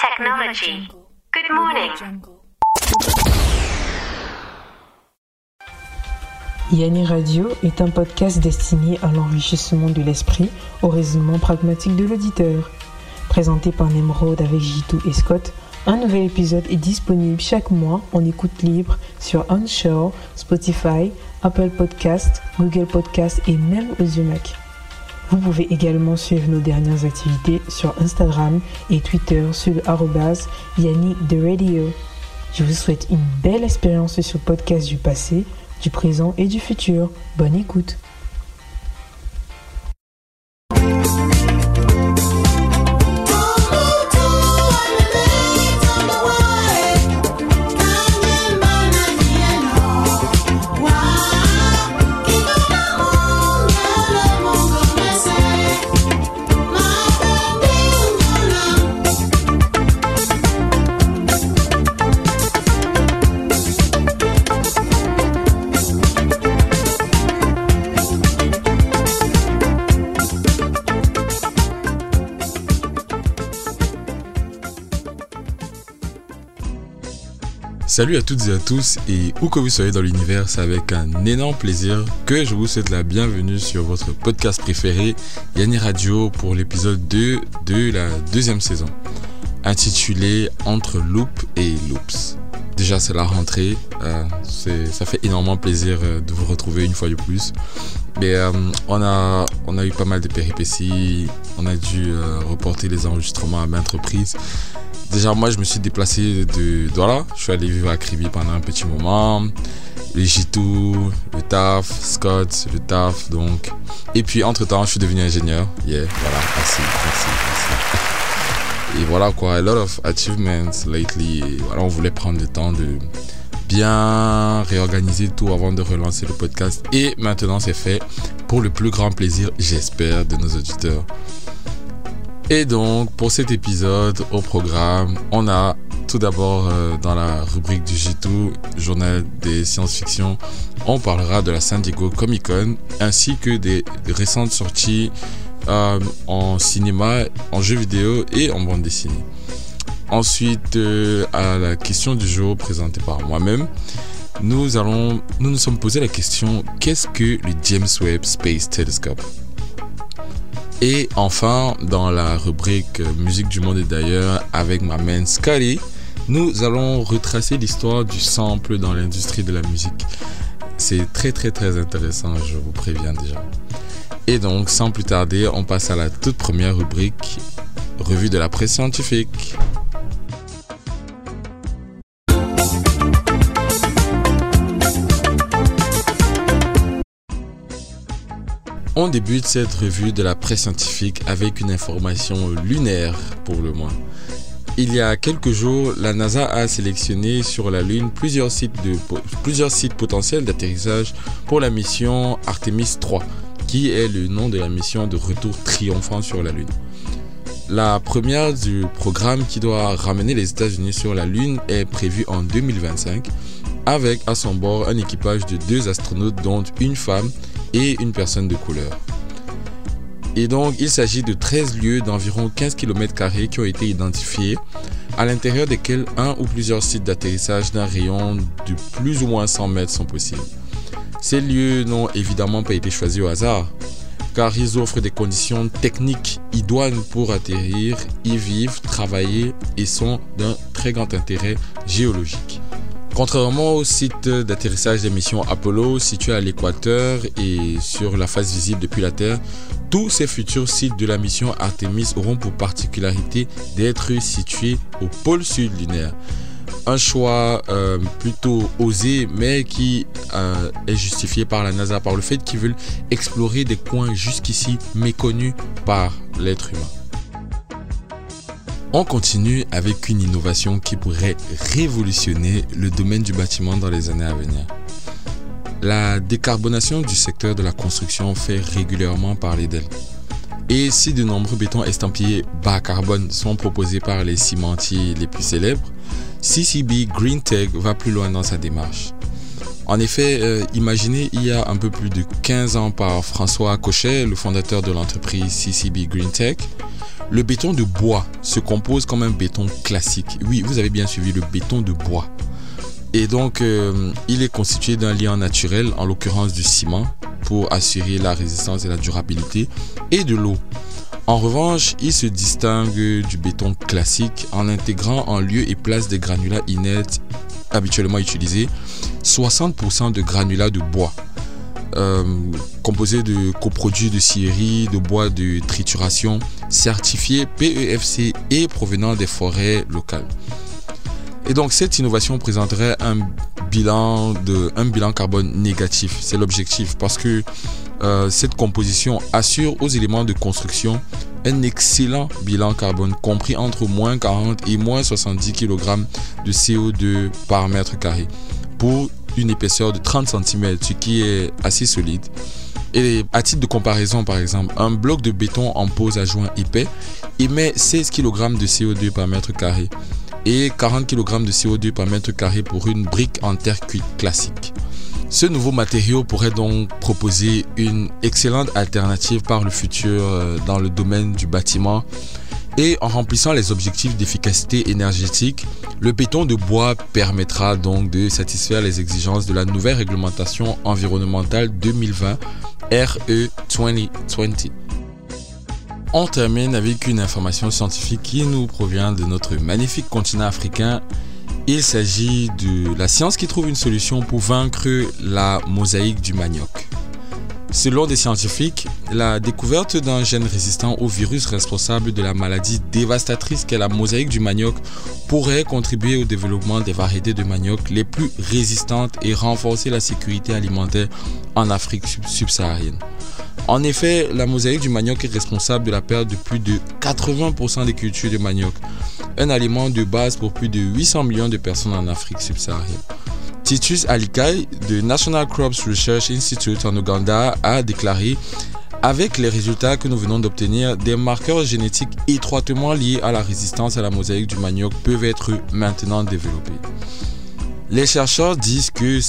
technology. Good morning. Yanni Radio est un podcast destiné à l'enrichissement de l'esprit au raisonnement pragmatique de l'auditeur. Présenté par Nemrod avec Jitu et Scott, un nouvel épisode est disponible chaque mois en écoute libre sur Onshore, Spotify, Apple Podcast, Google Podcast et même Audiomack. Vous pouvez également suivre nos dernières activités sur Instagram et Twitter sur Yannick de Radio. Je vous souhaite une belle expérience sur le podcast du passé, du présent et du futur. Bonne écoute. Salut à toutes et à tous et où que vous soyez dans l'univers, c'est avec un énorme plaisir que je vous souhaite la bienvenue sur votre podcast préféré Yanni Radio pour l'épisode 2 de la deuxième saison intitulé Entre Loop et Loops. Déjà c'est la rentrée, euh, ça fait énormément plaisir euh, de vous retrouver une fois de plus. Mais euh, on, a, on a eu pas mal de péripéties, on a dû reporter les enregistrements à maintes reprises. Déjà, moi, je me suis déplacé de. Voilà, je suis allé vivre à Kribi pendant un petit moment. Les Jitou, le taf, Scott, le taf, donc. Et puis, entre-temps, je suis devenu ingénieur. Yeah, voilà, merci, merci, merci. Et voilà quoi, a lot of achievements lately. Voilà, on voulait prendre le temps de bien réorganiser tout avant de relancer le podcast. Et maintenant, c'est fait pour le plus grand plaisir, j'espère, de nos auditeurs. Et donc, pour cet épisode au programme, on a tout d'abord euh, dans la rubrique du J2, journal des science-fiction, on parlera de la San Diego Comic Con ainsi que des, récentes sorties euh, en cinéma, en jeux vidéo et en bande dessinée. Ensuite, euh, à la question du jour présentée par moi-même, nous allons, nous nous sommes posé la question qu'est-ce que le James Webb Space Telescope? Et enfin, dans la rubrique Musique du monde et d'ailleurs, avec ma main Scotty, nous allons retracer l'histoire du sample dans l'industrie de la musique. C'est très très très intéressant, je vous préviens déjà. Et donc, sans plus tarder, on passe à la toute première rubrique, revue de la presse scientifique. On débute cette revue de la presse scientifique avec une information lunaire pour le moins. Il y a quelques jours, la NASA a sélectionné sur la Lune plusieurs sites, de, plusieurs sites potentiels d'atterrissage pour la mission Artemis 3, qui est le nom de la mission de retour triomphant sur la Lune. La première du programme qui doit ramener les États-Unis sur la Lune est prévue en 2025, avec à son bord un équipage de deux astronautes dont une femme et une personne de couleur. Et donc, il s'agit de 13 lieux d'environ 15 km qui ont été identifiés, à l'intérieur desquels un ou plusieurs sites d'atterrissage d'un rayon de plus ou moins 100 mètres sont possibles. Ces lieux n'ont évidemment pas été choisis au hasard, car ils offrent des conditions techniques idoines pour atterrir, y vivre, travailler et sont d'un très grand intérêt géologique. Contrairement au site d'atterrissage des missions Apollo situé à l'équateur et sur la face visible depuis la Terre, tous ces futurs sites de la mission Artemis auront pour particularité d'être situés au pôle sud lunaire. Un choix euh, plutôt osé, mais qui euh, est justifié par la NASA, par le fait qu'ils veulent explorer des coins jusqu'ici méconnus par l'être humain. On continue avec une innovation qui pourrait révolutionner le domaine du bâtiment dans les années à venir. La décarbonation du secteur de la construction fait régulièrement parler d'elle. Et si de nombreux bétons estampillés bas carbone sont proposés par les cimentiers les plus célèbres, CCB Green Tech va plus loin dans sa démarche. En effet, euh, imaginez il y a un peu plus de 15 ans par François Cochet, le fondateur de l'entreprise CCB Green Tech, Le béton de bois se compose comme un béton classique. Oui, vous avez bien suivi le béton de bois. Et donc, euh, il est constitué d'un lien naturel, en l'occurrence du ciment, pour assurer la résistance et la durabilité, et de l'eau. En revanche, il se distingue du béton classique en intégrant en lieu et place des granulats inertes habituellement utilisés, 60% de granulats de bois, euh, composés de coproduits de scierie, de bois de trituration, certifiés PEFC et provenant des forêts locales. Et donc cette innovation présenterait un bilan, carbone négatif. C'est l'objectif parce que euh, cette composition assure aux éléments de construction un excellent bilan carbone compris entre moins 40 et moins 70 kg de CO2 par mètre carré pour une épaisseur de 30 cm, ce qui est assez solide. Et à titre de comparaison, par exemple, un bloc de béton en pose à joint épais émet 16 kg de CO2 par mètre carré et 40 kg de CO2 par mètre carré pour une brique en terre cuite classique. Ce nouveau matériau pourrait donc proposer une excellente alternative par le futur euh, dans le domaine du bâtiment et en remplissant les objectifs d'efficacité énergétique, le béton de bois permettra donc de satisfaire les exigences de la nouvelle réglementation environnementale 2020 RE 2020. On termine avec une information scientifique qui nous provient de notre magnifique continent africain. Il s'agit de la science qui trouve une solution pour vaincre la mosaïque du manioc. Selon des scientifiques, la découverte d'un gène résistant au virus responsable de la maladie dévastatrice qu'est la mosaïque du manioc pourrait contribuer au développement des variétés de manioc les plus résistantes et renforcer la sécurité alimentaire en Afrique subsaharienne. En effet, la mosaïque du manioc est responsable de la perte de plus de 80% des cultures de manioc, un aliment de base pour plus de 800 millions de personnes en Afrique subsaharienne. Titus Alikai de National Crops Research Institute en Ouganda a déclaré avec les résultats que nous venons d'obtenir, des marqueurs génétiques étroitement liés à la résistance à la mosaïque du manioc peuvent être maintenant développés. Les chercheurs disent que,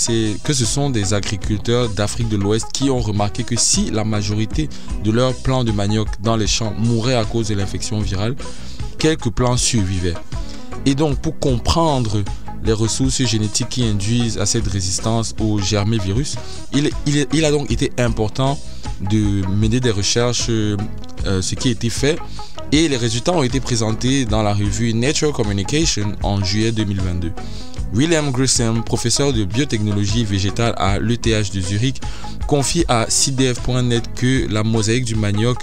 que ce sont des agriculteurs d'Afrique de l'Ouest qui ont remarqué que si la majorité de leurs plants de manioc dans les champs mouraient à cause de l'infection virale, quelques plants survivaient. Et donc pour comprendre les ressources génétiques qui induisent à cette résistance au germévirus, il, il, a donc été important de mener des recherches, euh, ce qui a été fait, et les résultats ont été présentés dans la revue Nature Communication en juillet 2022. William Grissom, professeur de biotechnologie végétale à l'ETH de Zurich, confie à CDF.net que la mosaïque du manioc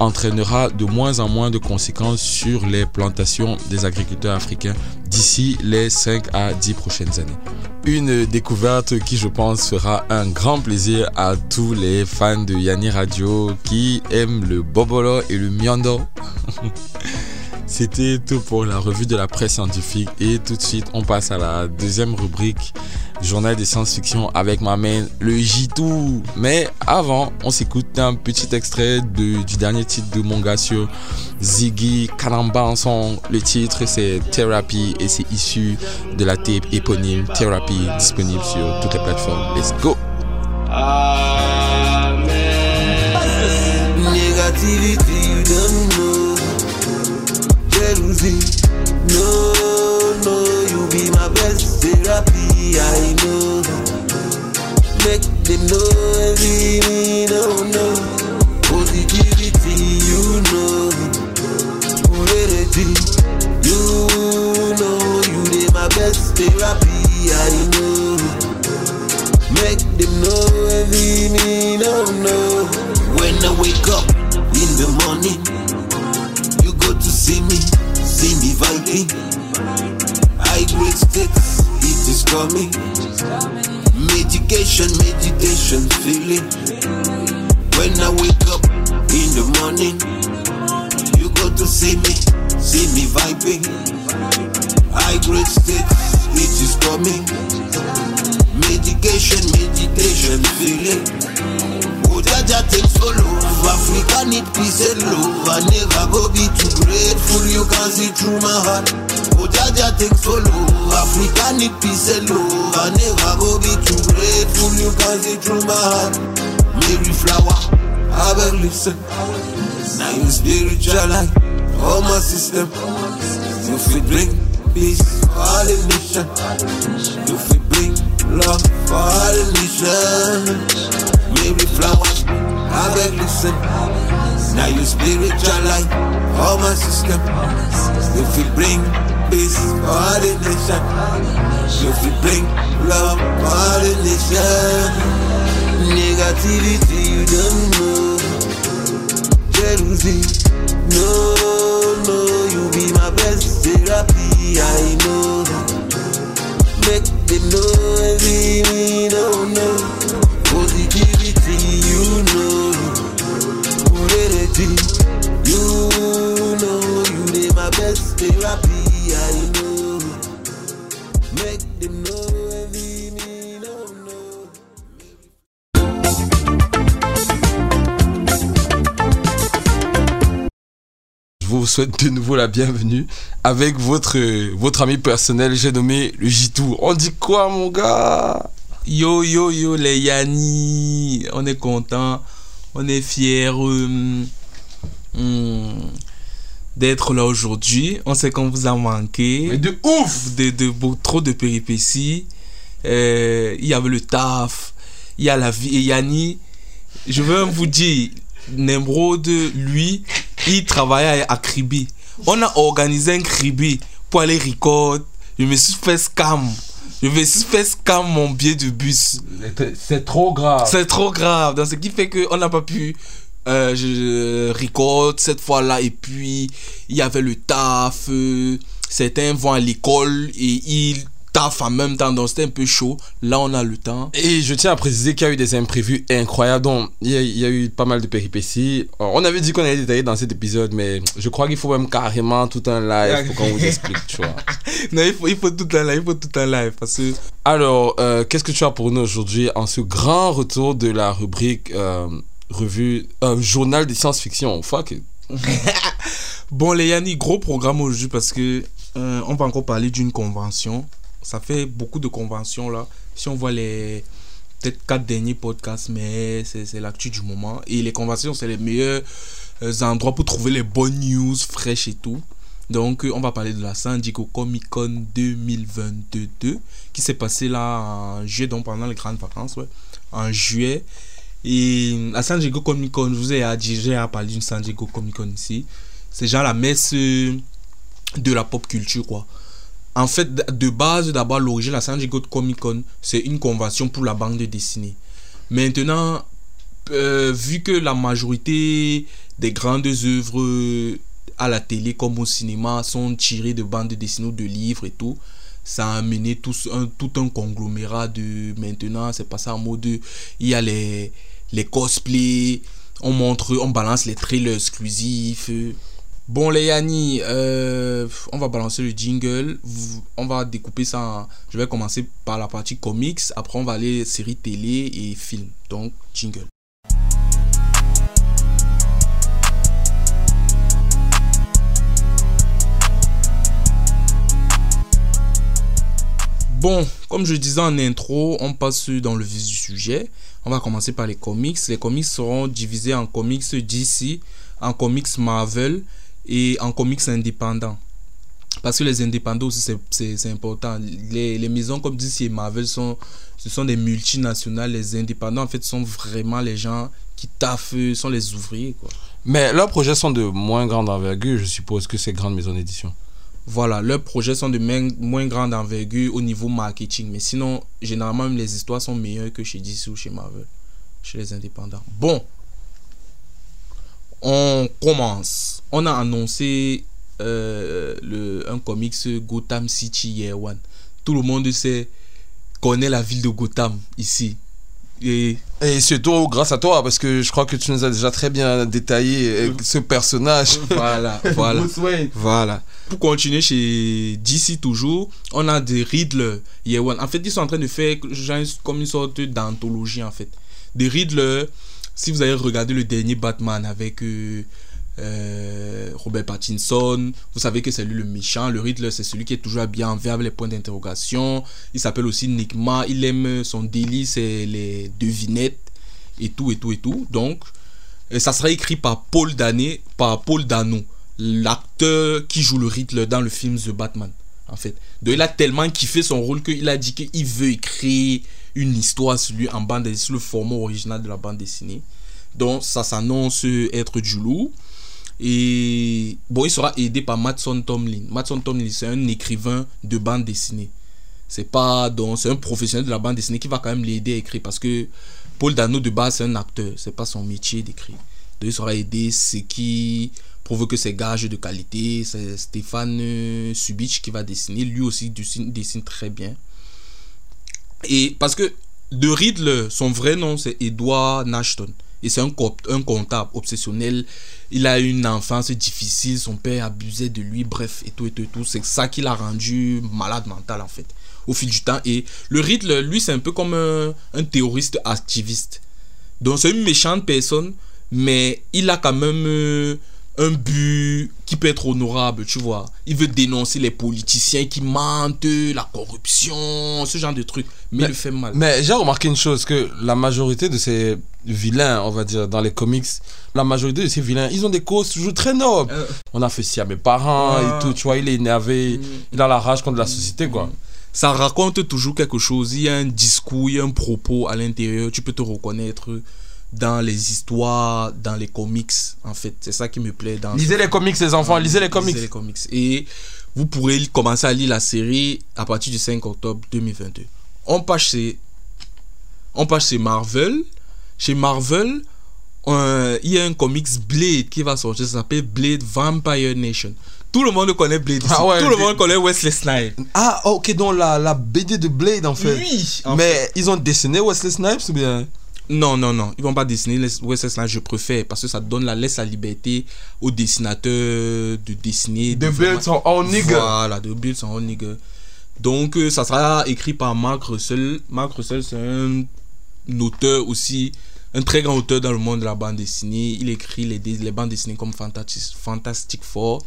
entraînera de moins en moins de conséquences sur les plantations des agriculteurs africains d'ici les 5 à 10 prochaines années. Une découverte qui, je pense, fera un grand plaisir à tous les fans de Yanni Radio qui aiment le bobolo et le miondo. C'était tout pour la revue de la presse scientifique et tout de suite on passe à la deuxième rubrique journal de science-fiction avec ma main le J2. Mais avant, on s'écoute un petit extrait du dernier titre de mon gars sur Ziggy Kalambanson. Le titre c'est Therapy et c'est issu de la tape éponyme Therapy disponible sur toutes les plateformes. Let's go! No, no, you be my best therapy, I know. Make them know every me, no, no. Positivity, you know. Reality, you know. You be my best therapy, I know. Make them know every me, no, no. When I wake up in the morning, to see me see me vibing. High grade stakes, it is coming. Medication, meditation, feeling. When I wake up in the morning, you go to see me, see me vibing. High grade stakes, it is coming. Medication, meditation, feeling. Jaja takes for love. Africa need peace and love. I never go be too grateful. You can see through my heart. Oh Jaja thanks for love. Africa need peace and love. I never go be too grateful. You can see through my heart. Mary Flower, I will listen. Now you spiritual life. all my system. You fit bring peace for all the nation. You fit bring love for all the nation. Maybe flowers, I beg listen. Now you spiritual light, all my system. You fit bring peace for the nation. You fit bring love for the nation. Negativity, you don't know. Jealousy, no, no, you be my best therapy, I know. Make them know every me, no, no. Je vous souhaite de nouveau la bienvenue avec votre, votre ami personnel, j'ai nommé le Jitou. On dit quoi, mon gars? Yo yo yo les Yanni, on est content, on est fiers euh, hum, d'être là aujourd'hui. On sait qu'on vous a manqué. Mais de ouf de, de, trop de péripéties. Euh, il y avait le taf, il y a la vie. Et Yanni, je veux vous dire, Nemrod, lui, il travaillait à Kribi. On a organisé un Kribi pour aller record. Je me suis fait scam. Je suis fait scam mon billet de bus. C'est trop grave. C'est trop grave. Donc, ce qui fait qu'on n'a pas pu euh, je, record cette fois-là. Et puis, il y avait le taf. euh, certains vont à l'école et ils taffent en même temps. Donc, c'était un peu chaud. Là, on a le temps. Et je tiens à préciser qu'il y a eu des imprévus incroyables. Donc, il y a, il y a eu pas mal de péripéties. On avait dit qu'on allait détailler dans cet épisode, mais je crois qu'il faut même carrément tout un live pour qu'on vous explique, tu vois. Non, il faut, il faut tout un live. Il faut tout un live. Parce que Alors, euh, qu'est-ce que tu as pour nous aujourd'hui en ce grand retour de la rubrique euh, revue, euh, journal des science-fiction? Fuck it. Bon, les Yanni, gros programme aujourd'hui parce que on va encore parler d'une convention. Ça fait beaucoup de conventions là. Si on voit les peut-être quatre derniers podcasts, mais c'est l'actu du moment. Et les conventions, c'est les meilleurs euh, endroits pour trouver les bonnes news fraîches et tout. Donc, euh, on va parler de la San Diego Comic Con 2022 qui s'est passé là en juillet, donc pendant les grandes vacances, ouais, en juillet. Et la San Diego Comic Con, je vous ai déjà parlé d'une San Diego Comic Con ici. C'est genre la messe euh, de la pop culture, quoi. En fait, de base, d'abord, l'origine, la San Diego Comic Con, c'est une convention pour la bande dessinée. Maintenant, euh, vu que la majorité des grandes œuvres euh, à la télé comme au cinéma sont tirées de bandes dessinées ou de livres et tout, ça a amené tout un, tout conglomérat de maintenant, c'est passé en mode, il y a les, les cosplays, on montre, on balance les trailers exclusifs. Bon les Yanni, euh, on va balancer le jingle, on va découper ça, je vais commencer par la partie comics, après on va aller séries télé et films, donc jingle. Bon, comme je disais en intro, on passe dans le vif du sujet. On va commencer par les comics. Les comics seront divisés en comics DC, en comics Marvel et en comics indépendants. Parce que les indépendants aussi, c'est- important. Les, les maisons comme DC et Marvel, sont, ce sont des multinationales. Les indépendants, en fait, sont vraiment les gens qui taffent, sont les ouvriers. Quoi. Mais leurs projets sont de moins grande envergure, je suppose, que ces grandes maisons d'édition. Voilà, leurs projets sont de main- moins grande envergure au niveau marketing. Mais sinon, généralement, même les histoires sont meilleures que chez DC ou chez Marvel. Chez les indépendants. Bon. On commence. On a annoncé euh, le, un comics Gotham City Year One. Tout le monde sait, connaît la ville de Gotham ici. Et Et surtout grâce à toi, parce que je crois que tu nous as déjà très bien détaillé euh, ce personnage. voilà, voilà. Voilà. Pour continuer chez DC toujours, on a des Riddler Year One. En fait, ils sont en train de faire genre comme une sorte d'anthologie en fait. Des Riddler, si vous avez regardé le dernier Batman avec euh, euh, Robert Pattinson, vous savez que c'est lui le méchant. Le Riddler, c'est celui qui est toujours habillé en vert avec les points d'interrogation. Il s'appelle aussi Enigma. Il aime son délit, c'est les devinettes et tout et tout et tout. Donc, euh, ça sera écrit par Paul Dané, Dano. l'acteur qui joue le Riddler dans le film The Batman. En fait. Il a tellement kiffé son rôle qu'il a dit qu'il veut écrire une histoire sur lui en bande dessinée, sur le format original de la bande dessinée. Donc, ça s'annonce être du lourd. Et bon, il sera aidé par Matson Tomlin. Matson Tomlin, c'est un écrivain de bande dessinée. C'est pas donc c'est un professionnel de la bande dessinée qui va quand même l'aider à écrire parce que Paul Dano de base c'est un acteur, c'est pas son métier d'écrire. Donc il sera aidé, ce qui prouve que c'est gage de qualité. C'est Stéphane euh, Subich qui va dessiner, lui aussi dessine très bien. Et parce que de Riddle, son vrai nom c'est Edward Nashton. Et c'est un, un comptable obsessionnel. Il a eu une enfance difficile. Son père abusait de lui. Bref, et tout, et tout, et tout. C'est ça qui l'a rendu malade mental, en fait, au fil du temps. Et le Riddle, lui, c'est un peu comme un, un terroriste activiste. Donc, c'est une méchante personne. Mais il a quand même euh, un but qui peut être honorable, tu vois. Il veut dénoncer les politiciens qui mentent, la corruption, ce genre de trucs. Mais, Mais- il le fait mal. Mais j'ai remarqué une chose, que la majorité de ces vilains, on va dire, dans les comics, la majorité de ces vilains, ils ont des causes toujours très nobles. Euh. On a fait ci à mes parents Ah. et tout, tu vois, il est énervé, Mm. il a la rage contre la société, quoi. ça raconte toujours quelque chose. Il y a un discours, il y a un propos à l'intérieur. Tu peux te reconnaître dans les histoires, dans les comics, en fait. C'est ça qui me plaît dans. Lisez les comics, les enfants, lisez les comics. Lisez les comics. Et vous pourrez commencer à lire la série à partir du 5 octobre 2022. On passe chez, on passe chez Marvel. Chez Marvel, euh, il y a un comics Blade qui va sortir. Ça s'appelle Blade Vampire Nation. Tout le monde connaît Blade. Ah ouais, Tout le monde connaît Wesley Snipes. Ah, ok, donc la, la BD de Blade, en fait. Oui, en Mais ils ont dessiné Wesley Snipes ou bien? Non, non, non. Ils vont pas dessiner Wesley Snipes. Je préfère parce que ça donne la laisse la liberté aux dessinateurs de dessiner. De Blade sont all nigga. Voilà, The Build sont all nigga. Donc, euh, ça sera écrit par Mark Russell. Mark Russell, c'est un auteur aussi, un très grand auteur dans le monde de la bande dessinée. Il écrit les, bandes dessinées comme Fantastic, Fantastic Four.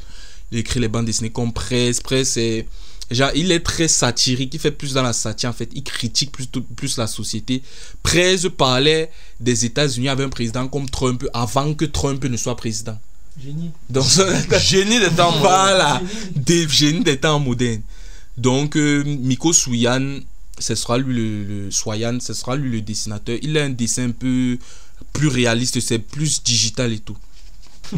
Il écrit les bandes dessinées comme Presse. Presse, c'est. Genre, il est très satirique, il fait plus dans la satire en fait, il critique plus, plus la société. Presse parlait des États-Unis avec un président comme Trump avant que Trump ne soit président. Génie. Donc, Génie des temps modernes. voilà, des génies des temps modernes. Donc, euh, Miko Souyan, ce sera lui le, le Soyan, ce sera lui le dessinateur. Il a un dessin un peu plus réaliste, c'est plus digital et tout.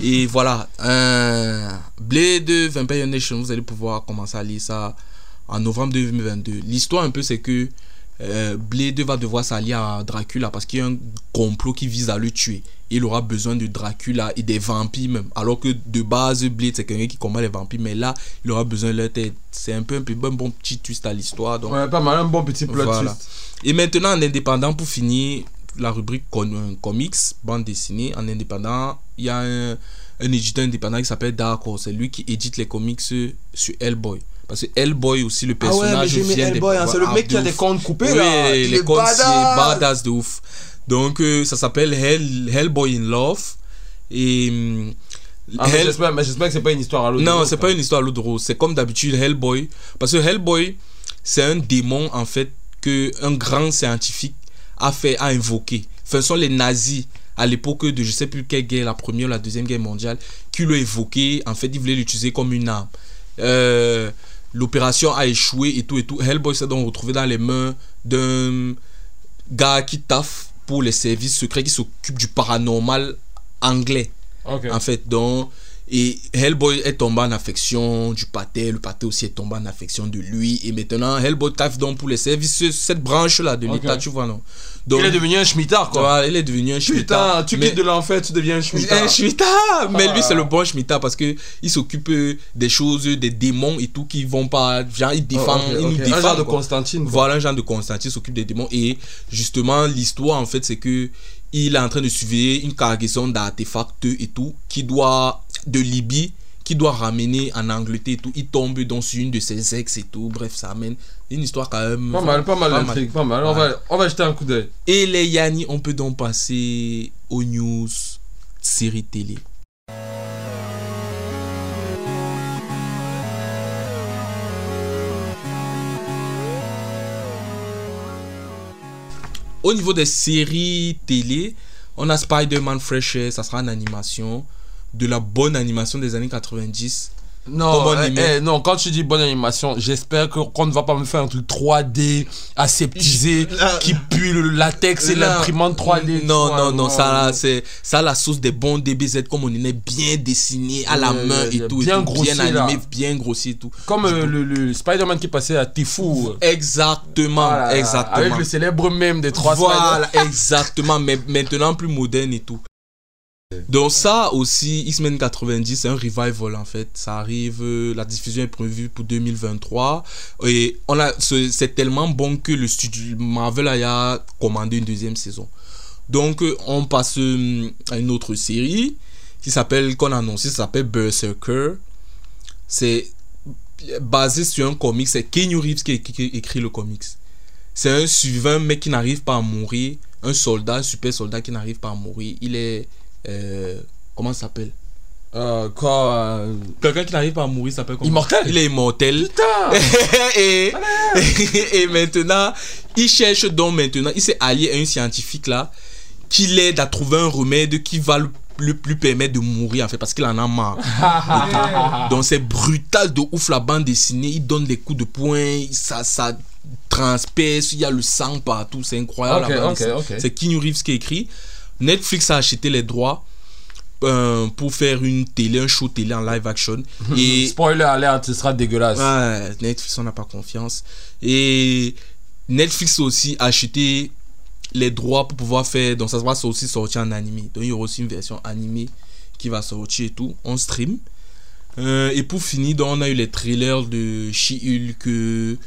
Et voilà, un Blade Vampire Nation, vous allez pouvoir commencer à lire ça en novembre 2022. L'histoire un peu c'est que euh, Blade va devoir s'allier à Dracula parce qu'il y a un complot qui vise à le tuer. Il aura besoin de Dracula et des vampires même. Alors que de base, Blade c'est quelqu'un qui combat les vampires, mais là, il aura besoin de leur tête. C'est un peu un, peu, un bon petit twist à l'histoire. Donc, Ouais, pas mal, un bon petit plot Voilà. twist. et maintenant, en indépendant, pour finir, la rubrique con- euh, comics, bande dessinée, en indépendant, il y a un, un éditeur indépendant qui s'appelle Dark Horse. C'est lui qui édite les comics sur Hellboy. Parce que Hellboy aussi, le Ah ouais, mais personnage j'ai mis vient Hellboy, hein, c'est le Ah, mec qui de a des cornes coupées Oui, là. Il les cornes, c'est badass. badass de ouf. Donc, euh, ça s'appelle Hell, Hellboy in Love. Et. Ah, mais Hell- j'espère, mais j'espère que c'est pas une histoire à l'eau. non, c'est pas une histoire à l'eau de rose. C'est comme d'habitude Hellboy. Parce que Hellboy, c'est un démon en fait que un grand scientifique a fait, a invoqué. Enfin, ce sont les nazis à l'époque de je sais plus quelle guerre, la première ou la deuxième guerre mondiale, qui l'ont évoqué. En fait, ils voulaient l'utiliser comme une arme. Euh, L'opération a échoué et tout et tout. Hellboy s'est donc retrouvé dans les mains d'un gars qui taffe pour les services secrets qui s'occupe du paranormal anglais en fait donc et Hellboy est tombé en affection du pâté le pâté aussi est tombé en affection de lui et maintenant Hellboy taffe donc pour les services cette branche là de l'état tu vois non? Donc Il est devenu un schmittard quoi. il est devenu un Putain, schmittard tu mais- quittes de l'enfer, tu deviens un schmittard. un schmittard mais lui Ah. c'est le bon schmittard parce que il s'occupe des choses des démons et tout qui vont pas genre il défend Oh, il nous défend Un genre de. Constantine. quoi. Voilà un genre de Constantine s'occupe des démons et justement l'histoire en fait c'est que il est en train de suivre une cargaison d'artefacts et tout qui doit de Libye qui doit ramener en Angleterre et tout. Il tombe sur une de ses ex et tout. Bref, ça amène une histoire quand même. Pas mal, pas mal pas mal. On va, on va jeter un coup d'œil. Et les Yanni, on peut donc passer aux news séries télé. Au niveau des séries télé, on a Spider-Man Fresh ça sera en animation. De la bonne animation des années 90. Non, eh, eh, non, quand tu dis bonne animation, j'espère qu'on ne va pas me faire un truc 3D aseptisé Là- qui pue le latex et l'imprimante 3D. Non, vois, non, non, ça, non. c'est ça, la sauce des bons DBZ, comme on est bien dessiné à la main et tout. et bien tout, grossier, bien là. animé, bien grossi et tout. Comme euh, le, le Spider-Man qui passait à Tifou. Exactement, Voilà, exactement. Avec le célèbre mème des trois Voilà, exactement, mais maintenant plus moderne et tout. Donc ça aussi, X-Men 90, c'est un revival en fait. Ça arrive, euh, la diffusion est prévue pour 2023. Et c'est tellement bon que le studio Marvel a commandé une deuxième saison. Donc euh, on passe euh, à une autre série qui s'appelle, qu'on a annoncé, ça s'appelle Berserker. C'est basé sur un comic, c'est Keanu Reeves qui, écrit le comics. C'est un suivant, mec qui n'arrive pas à mourir. Un soldat, un super soldat qui n'arrive pas à mourir. Il est. euh, comment ça s'appelle Euh, quoi euh, Quelqu'un qui n'arrive pas à mourir s'appelle comment Immortel Il est immortel. Putain et, et maintenant, il cherche donc maintenant, il s'est allié à un scientifique là qui l'aide à trouver un remède qui va le, le plus permettre de mourir en fait parce qu'il en a marre. donc c'est brutal de ouf la bande dessinée, il donne des coups de poing, ça, ça transperce, il y a le sang partout, c'est incroyable. Ok, la bande ok, dessinée. ok. C'est Keanu Reeves qui écrit. Netflix a acheté les droits euh, pour faire une télé, un show télé en live action. Et Spoiler alert, ce sera dégueulasse. Ouais, Netflix, on n'a pas confiance. Et Netflix a aussi acheté les droits pour pouvoir faire. Donc, ça va aussi sortir en animé. Donc, il y aura aussi une version animée qui va sortir et tout. On stream. Euh, et pour finir, donc, on a eu les trailers de She-Hulk.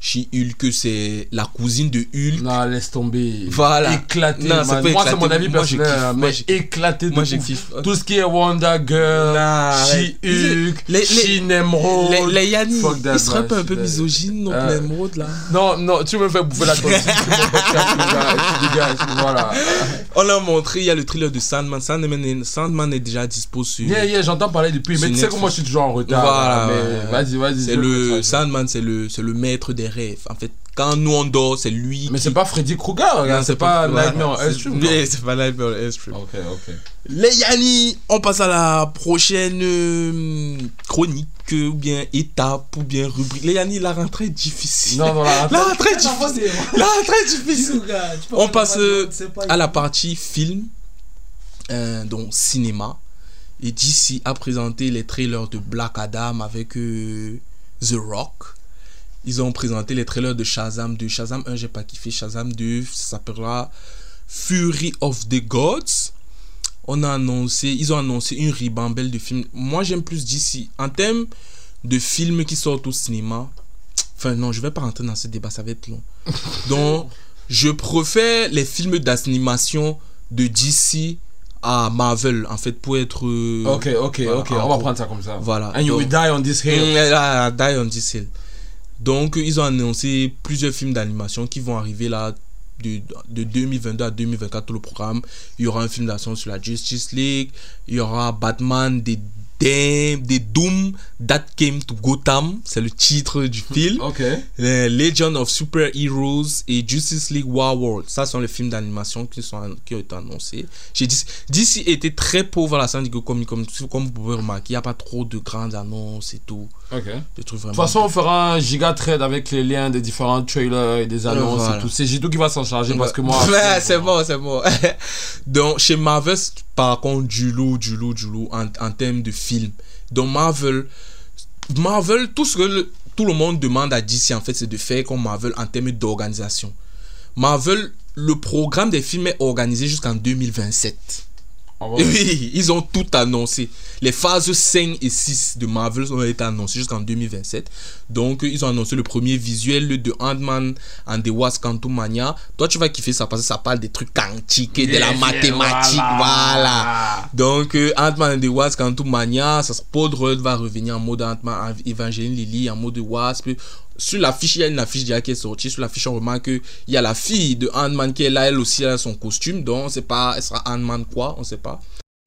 She-Hulk, c'est la cousine de Hulk. Non, laisse tomber. Voilà. Éclaté. Non, c'est man. pas Moi, c'est mon avis personnel. hein, Moi, je kiffe. éclaté de Moi, kiffe. Tout ce qui est Wonder Girl, Non. She-Hulk, Les- les- She-Nemrod. Les, les Yanni, ils seraient pas un peu misogynes, notre Euh, émeraude là. Non, non, tu me fais bouffer la tontine. tu dégages, voilà. On a montré, il y a le thriller de Sandman. Sandman est, Sandman est déjà dispo sur. Yeah, yeah, j'entends parler depuis. Mais tu sais que moi, je suis toujours en retard. Voilà, vas-y, vas-y. C'est le. Sandman, c'est le, c'est le maître des rêves. En fait, quand nous on dort, c'est lui. Mais qui- c'est pas Freddy Krueger, regarde, c'est pas voilà, Nightmare on Elm Street. Oui, c'est pas Nightmare on Elm Street. Ok, ok. Les Yanni, on passe à la prochaine euh, chronique euh, ou bien étape ou bien rubrique. Les Yanni, la rentrée est difficile. Non, non, la La rentrée est difficile. La rentrée est difficile. On passe euh, à la partie film, euh, donc cinéma. Et d'ici a présenté les trailers de Black Adam avec euh, The Rock. Ils ont présenté les trailers de Shazam 2. Shazam 1, j'ai pas kiffé. Shazam 2, ça s'appellera Fury of the Gods. On a annoncé, ils ont annoncé une ribambelle de films. Moi, j'aime plus d'ici. En termes de films qui sortent au cinéma, enfin, non, je vais pas rentrer dans ce débat, ça va être long. Donc, je préfère les films d'animation de DC à Marvel, en fait, pour être. euh, Ok, ok, voilà, ok, on va prendre ça comme ça. Voilà. And you will die on this hill. Mm, Die on this hill. Donc, ils ont annoncé plusieurs films d'animation qui vont arriver là de, de 2022 à 2024, tout le programme. Il y aura un film d'action sur la Justice League. Il y aura Batman des, Dam- des Doom That Came to Gotham. C'est le titre du film. Ok. Euh, Legend of Super Heroes et Justice League War World. Ça sont les films d'animation qui, sont, qui ont été annoncés. J'ai dit, DC était très pauvre à la San Diego Comic Con. Comme vous pouvez remarquer, il n'y a pas trop de grandes annonces et tout. Ok. De toute façon, on fera un giga trade avec les liens des différents trailers et des annonces voilà. et tout. C'est Jidou qui va s'en charger parce que moi. Ouais, c'est bon, c'est bon. Donc, chez Marvel, par contre, du lourd, du lourd, du lourd en, en termes de film. Donc, Marvel, Marvel, tout ce que tout le monde demande à DC, en fait, c'est de faire comme Marvel en termes d'organisation. Marvel, le programme des films est organisé jusqu'en 2027. Oui, ils ont tout annoncé. Les phases 5 et 6 de Marvel ont été annoncées jusqu'en 2027. Donc, ils ont annoncé le premier visuel de Ant-Man and the Wasp Quantumania. Toi, tu vas kiffer ça parce que ça parle des trucs quantiques et de la Yes, mathématique. Voilà. Donc, euh, Ant-Man and the Wasp Quantumania, ça, se- Paul Rudd va revenir en mode Ant-Man, Evangeline Lilly en mode Wasp. Sur l'affiche, il y a une affiche déjà qui est sortie. Sur l'affiche, on remarque qu'il y a la fille de Ant-Man qui est là, elle aussi, elle a son costume. Donc, on sait pas, elle sera Ant-Man quoi, on sait pas.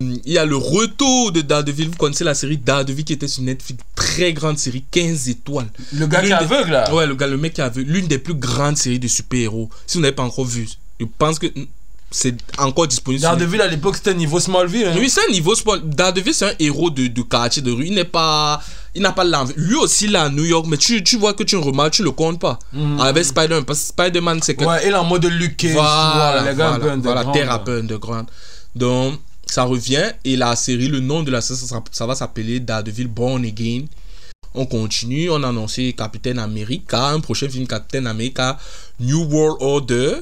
Hum, Il y a le retour de Daredevil. Vous connaissez la série Daredevil qui était sur Netflix. Très grande série, 15 étoiles. Le gars qui est des- aveugle là. Ouais, le gars, le mec qui a vu l'une des plus grandes séries de super-héros. Si vous n'avez pas encore vu, je pense que. C'est encore disponible. Daredevil à l'époque c'était niveau Smallville. hein. oui, c'est un niveau sport. Daredevil, c'est un héros de, de quartier de rue. Il n'est pas. Il n'a pas l'envie. Lui aussi, là, à New York, mais tu, tu vois que tu remarques, tu le comptes pas. Avec Spider-Man. Parce que Spider-Man, c'est que. Ouais, il est en mode Luke Cage. Voilà, les gars un peu voilà, voilà, terre un peu underground. Donc, ça revient. Et la série, le nom de la série, ça, ça va s'appeler Daredevil Born Again. On continue. On a annoncé Captain America, un prochain film Captain America, New World Order.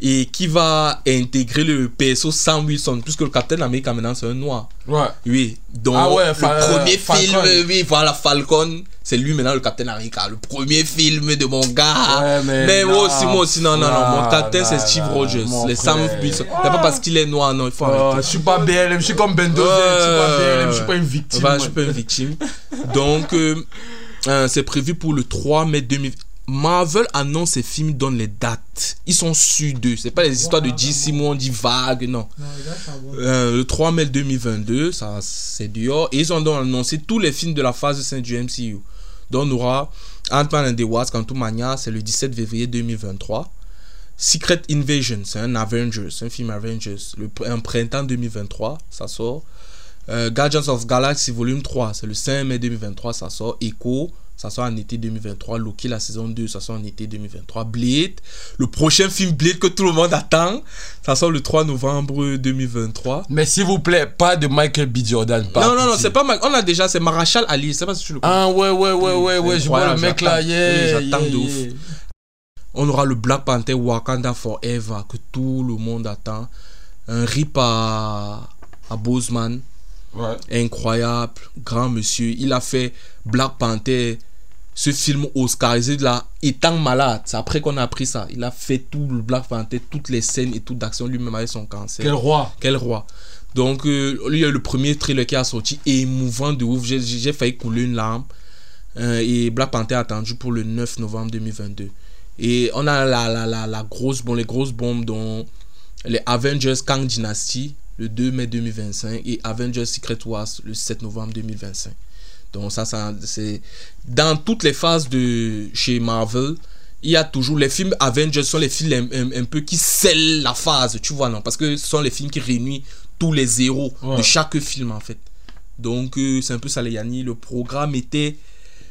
Et qui va intégrer le PSO Sam Wilson, puisque le Captain America maintenant c'est un noir. Ouais. Oui, donc Ah ouais, le premier film, euh, oui, voilà, Falcon, c'est lui maintenant le Captain America, le premier film de mon gars. Ouais, mais moi là, aussi, moi aussi, non, non, non, mon capitaine c'est Steve Rogers, les Sam. Wilson. C'est pas parce qu'il est noir, non, il faut arrêter. je suis pas BLM, je suis comme Ben Dozer, je suis pas BLM, je suis pas une victime. Voilà, je suis pas une victime. Donc, euh, euh, c'est prévu pour le 3 mai 2000. Marvel annonce ses films, donne les dates. Ils sont sûrs d'eux. C'est pas les histoires de DC, moi on dit vague, non. Euh, le 3 mai 2022, ça c'est dehors. Et ils ont donc annoncé tous les films de la phase 5 du MCU. Donc on aura Ant-Man and the Wasp, Quantumania, c'est le 17 février 2023. Secret Invasion, c'est un Avengers, un film Avengers. Le, un printemps 2023, ça sort. Euh, Guardians of Galaxy Volume 3, c'est le 5 mai 2023, ça sort. Echo, ça sort en été 2023. Loki, la saison 2, ça sort en été 2023. Blade, le prochain film Blade que tout le monde attend, ça sort le 3 novembre 2023. Mais s'il vous plaît, pas de Michael B. Jordan. pas non, non, non, c'est pas mal. On a déjà, c'est Marshall Ali, je sais pas si tu le connais. Ah ouais, ouais, ouais, ouais, ouais, je vois le mec là, yeah, j'attends de ouf. On aura le Black Panther Wakanda Forever que tout le monde attend. Un rip à, à Boseman. Ouais. incroyable, grand monsieur. Il a fait Black Panther, ce film oscarisé là, étant malade. C'est après qu'on a appris ça. Il a fait tout le Black Panther, toutes les scènes et tout d'action lui-même avec son cancer. Quel roi. Quel roi. Donc, euh, lui, il y a le premier trailer qui a sorti, émouvant de ouf. J'ai failli couler une larme. Euh, et Black Panther attendu pour le 9 novembre 2022. Et on a la, la, la, la grosse bombe, les grosses bombes dont les Avengers Kang Dynasty le 2 mai 2025 et Avengers Secret Wars le 7 novembre 2025. Donc ça, ça c'est dans toutes les phases de chez Marvel, il y a toujours les films Avengers sont les films un, un- un peu qui scellent la phase, tu vois non, parce que ce sont les films qui réunissent tous les héros Ouais. de chaque film en fait. Donc euh, c'est un peu ça les Yanni, le programme était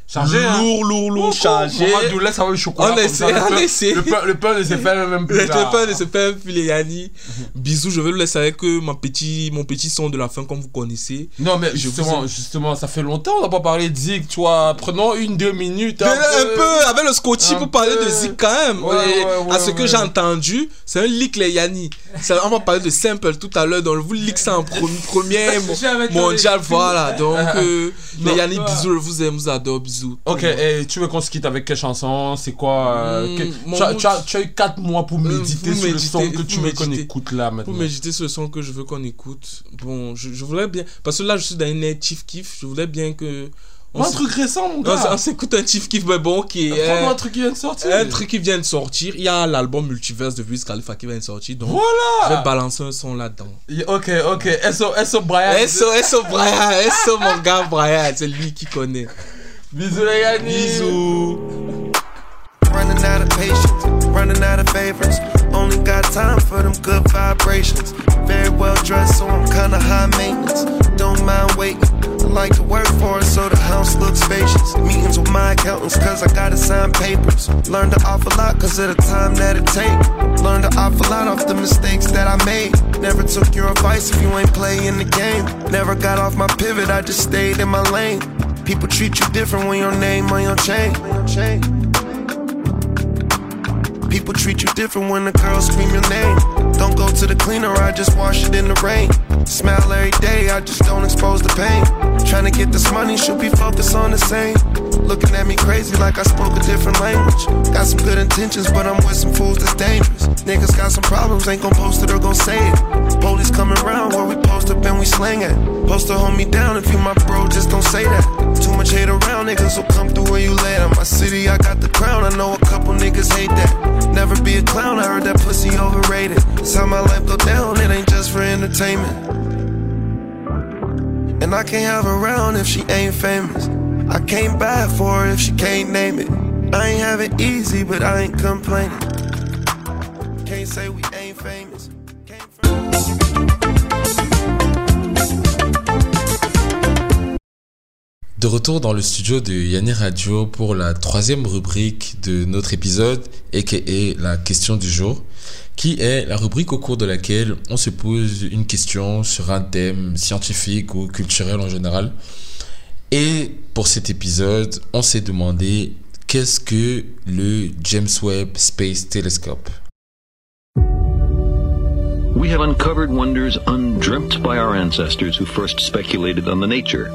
Chargé, hein. lourd, lourd, lourd, chargé. Laisse avoir le chocolat. On essaie, ça. on Le pain- essaie. Le pain, le pain ne s'est fait même plus. Le téléphone de se faire un filet Yanni. Bisous, je vais le laisser avec euh, mon petit, mon petit son de la fin comme vous connaissez. Non, mais justement, vous justement, ça fait longtemps, on n'a pas parlé de Zik, tu vois. Prenons une, deux minutes. un, peu avec le Scotty un pour parler peu. de Zik quand même. Ouais, Et ouais, ouais, à ce que j'ai entendu, c'est un leak les Yanni. Ça, on va parler de Simple tout à l'heure. Donc vous leak ça en pre- premier mondial. Voilà. Donc euh, les Yanni, bisous, je vous aime, je vous adore, bisous. Ok, et tu veux qu'on se quitte avec quelle chanson? C'est quoi euh, Hmm, que- tu, as, tu eu 4 mois pour méditer pour sur le méditer, son que tu veux qu'on méditer. écoute là maintenant. Pour méditer sur le son que je veux qu'on écoute. Bon, je, je voudrais bien. Parce que là, je suis dans une air chief kiff. Je voudrais bien que. on un truc récent, mon gars. on s'écoute un chief kiff, mais bon, qui est. Prends-moi un truc qui vient de sortir. Un truc qui vient de sortir. Il y a l'album Multiverse de Wiz Khalifa qui vient de sortir. Donc, je Voilà vais balancer un son là-dedans. Ok, ok. SO, SO Brian. SO, SO Brian, SO mon gars Brian, c'est lui qui connaît. Bisous les gars. Bisous. Running out of patience, running out of favors. Only got time for them good vibrations. Very well dressed, so I'm kinda high maintenance. Don't mind waiting. I like to work for it, so the house looks spacious. Meetings with my accountants, cause I gotta sign papers. Learned an awful lot, cause of the time that it take. Learned an awful lot off the mistakes that I made. Never took your advice if you ain't playing the game. Never got off my pivot, I just stayed in my lane. People treat you different when your name on your chain. People treat you different when the girls scream your name. Don't go to the cleaner, I just wash it in the rain. Smile every day, I just don't expose the pain. Trying to get this money, should be focused on the same. Looking at me crazy like I spoke a different language. Got some good intentions, but I'm with some fools that's dangerous. Niggas got some problems, ain't gon' post it or gon' say it. Police coming around where we post up and we slang it. Post to hold me down if you my bro, just don't say that. Too much hate around, niggas will come through where you lay at. My city, I got the crown, I know a couple niggas hate that. Never be a clown, I heard that pussy overrated. That's how my life go down, it ain't just for entertainment. And I can't have her around if she ain't famous. I can't buy for her if she can't name it. I ain't have it easy, but I ain't complaining. Can't say we ain't famous. Retour dans le studio de Yanni Radio pour la troisième rubrique de notre épisode, aka la question du jour, qui est la rubrique au cours de laquelle on se pose une question sur un thème scientifique ou culturel en général. Et pour cet épisode, on s'est demandé qu'est-ce que le James Webb Space Telescope? We have uncovered wonders undreamt by our ancestors who first speculated on the nature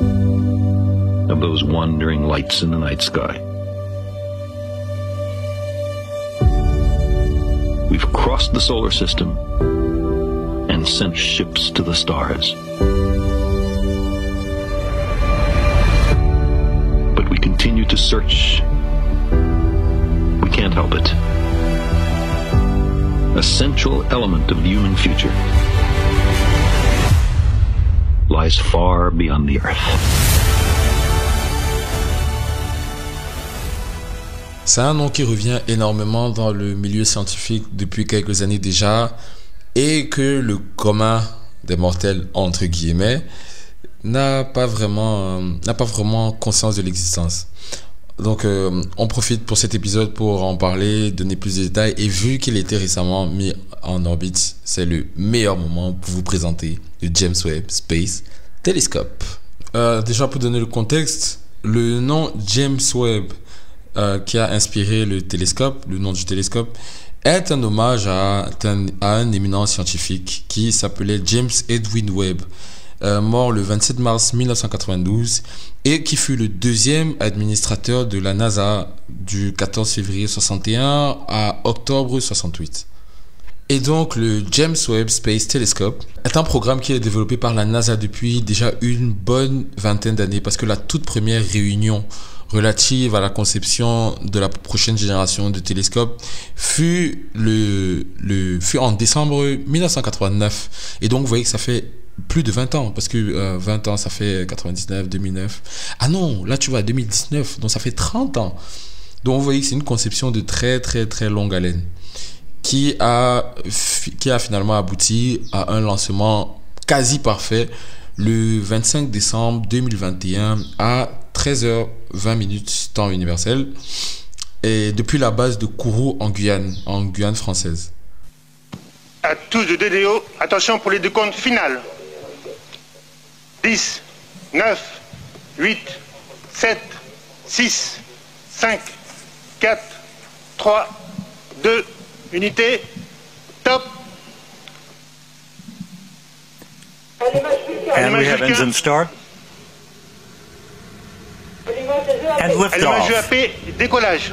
of those wandering lights in the night sky. We've crossed the solar system and sent ships to the stars. But we continue to search. We can't help it. A central element of the human future lies far beyond the earth. C'est un nom qui revient énormément dans le milieu scientifique depuis quelques années déjà et que le commun des mortels, entre guillemets, n'a pas vraiment, n'a pas vraiment conscience de l'existence. Donc, euh, on profite pour cet épisode pour en parler, donner plus de détails. Et vu qu'il était récemment mis en orbite, c'est le meilleur moment pour vous présenter le James Webb Space Telescope. Euh, déjà, pour donner le contexte, le nom James Webb euh, qui a inspiré le télescope, le nom du télescope, est un hommage à, un, éminent scientifique qui s'appelait James Edwin Webb, euh, mort le 27 mars 1992 et qui fut le deuxième administrateur de la NASA du 14 février 61 à octobre 68. Et donc le James Webb Space Telescope est un programme qui est développé par la NASA depuis déjà une bonne vingtaine d'années parce que la toute première réunion relative à la conception de la prochaine génération de télescopes fut, le, fut en décembre 1989. Et donc, vous voyez que ça fait plus de 20 ans, parce que 20 euh, ans, ça fait 99, 2009. Ah non, là, tu vois, 2019, donc ça fait 30 ans. Donc, vous voyez que c'est une conception de très, très, très longue haleine qui a, qui a finalement abouti à un lancement quasi parfait le 25 décembre 2021 à 13h20 minutes temps universel et depuis la base de Kourou en Guyane, en Guyane française. À tous de DDO, attention pour les deux comptes finales. 10, 9, 8, 7, 6, 5, 4, 3, 2, unité, top. And we have engine start. And liftoff. décollage.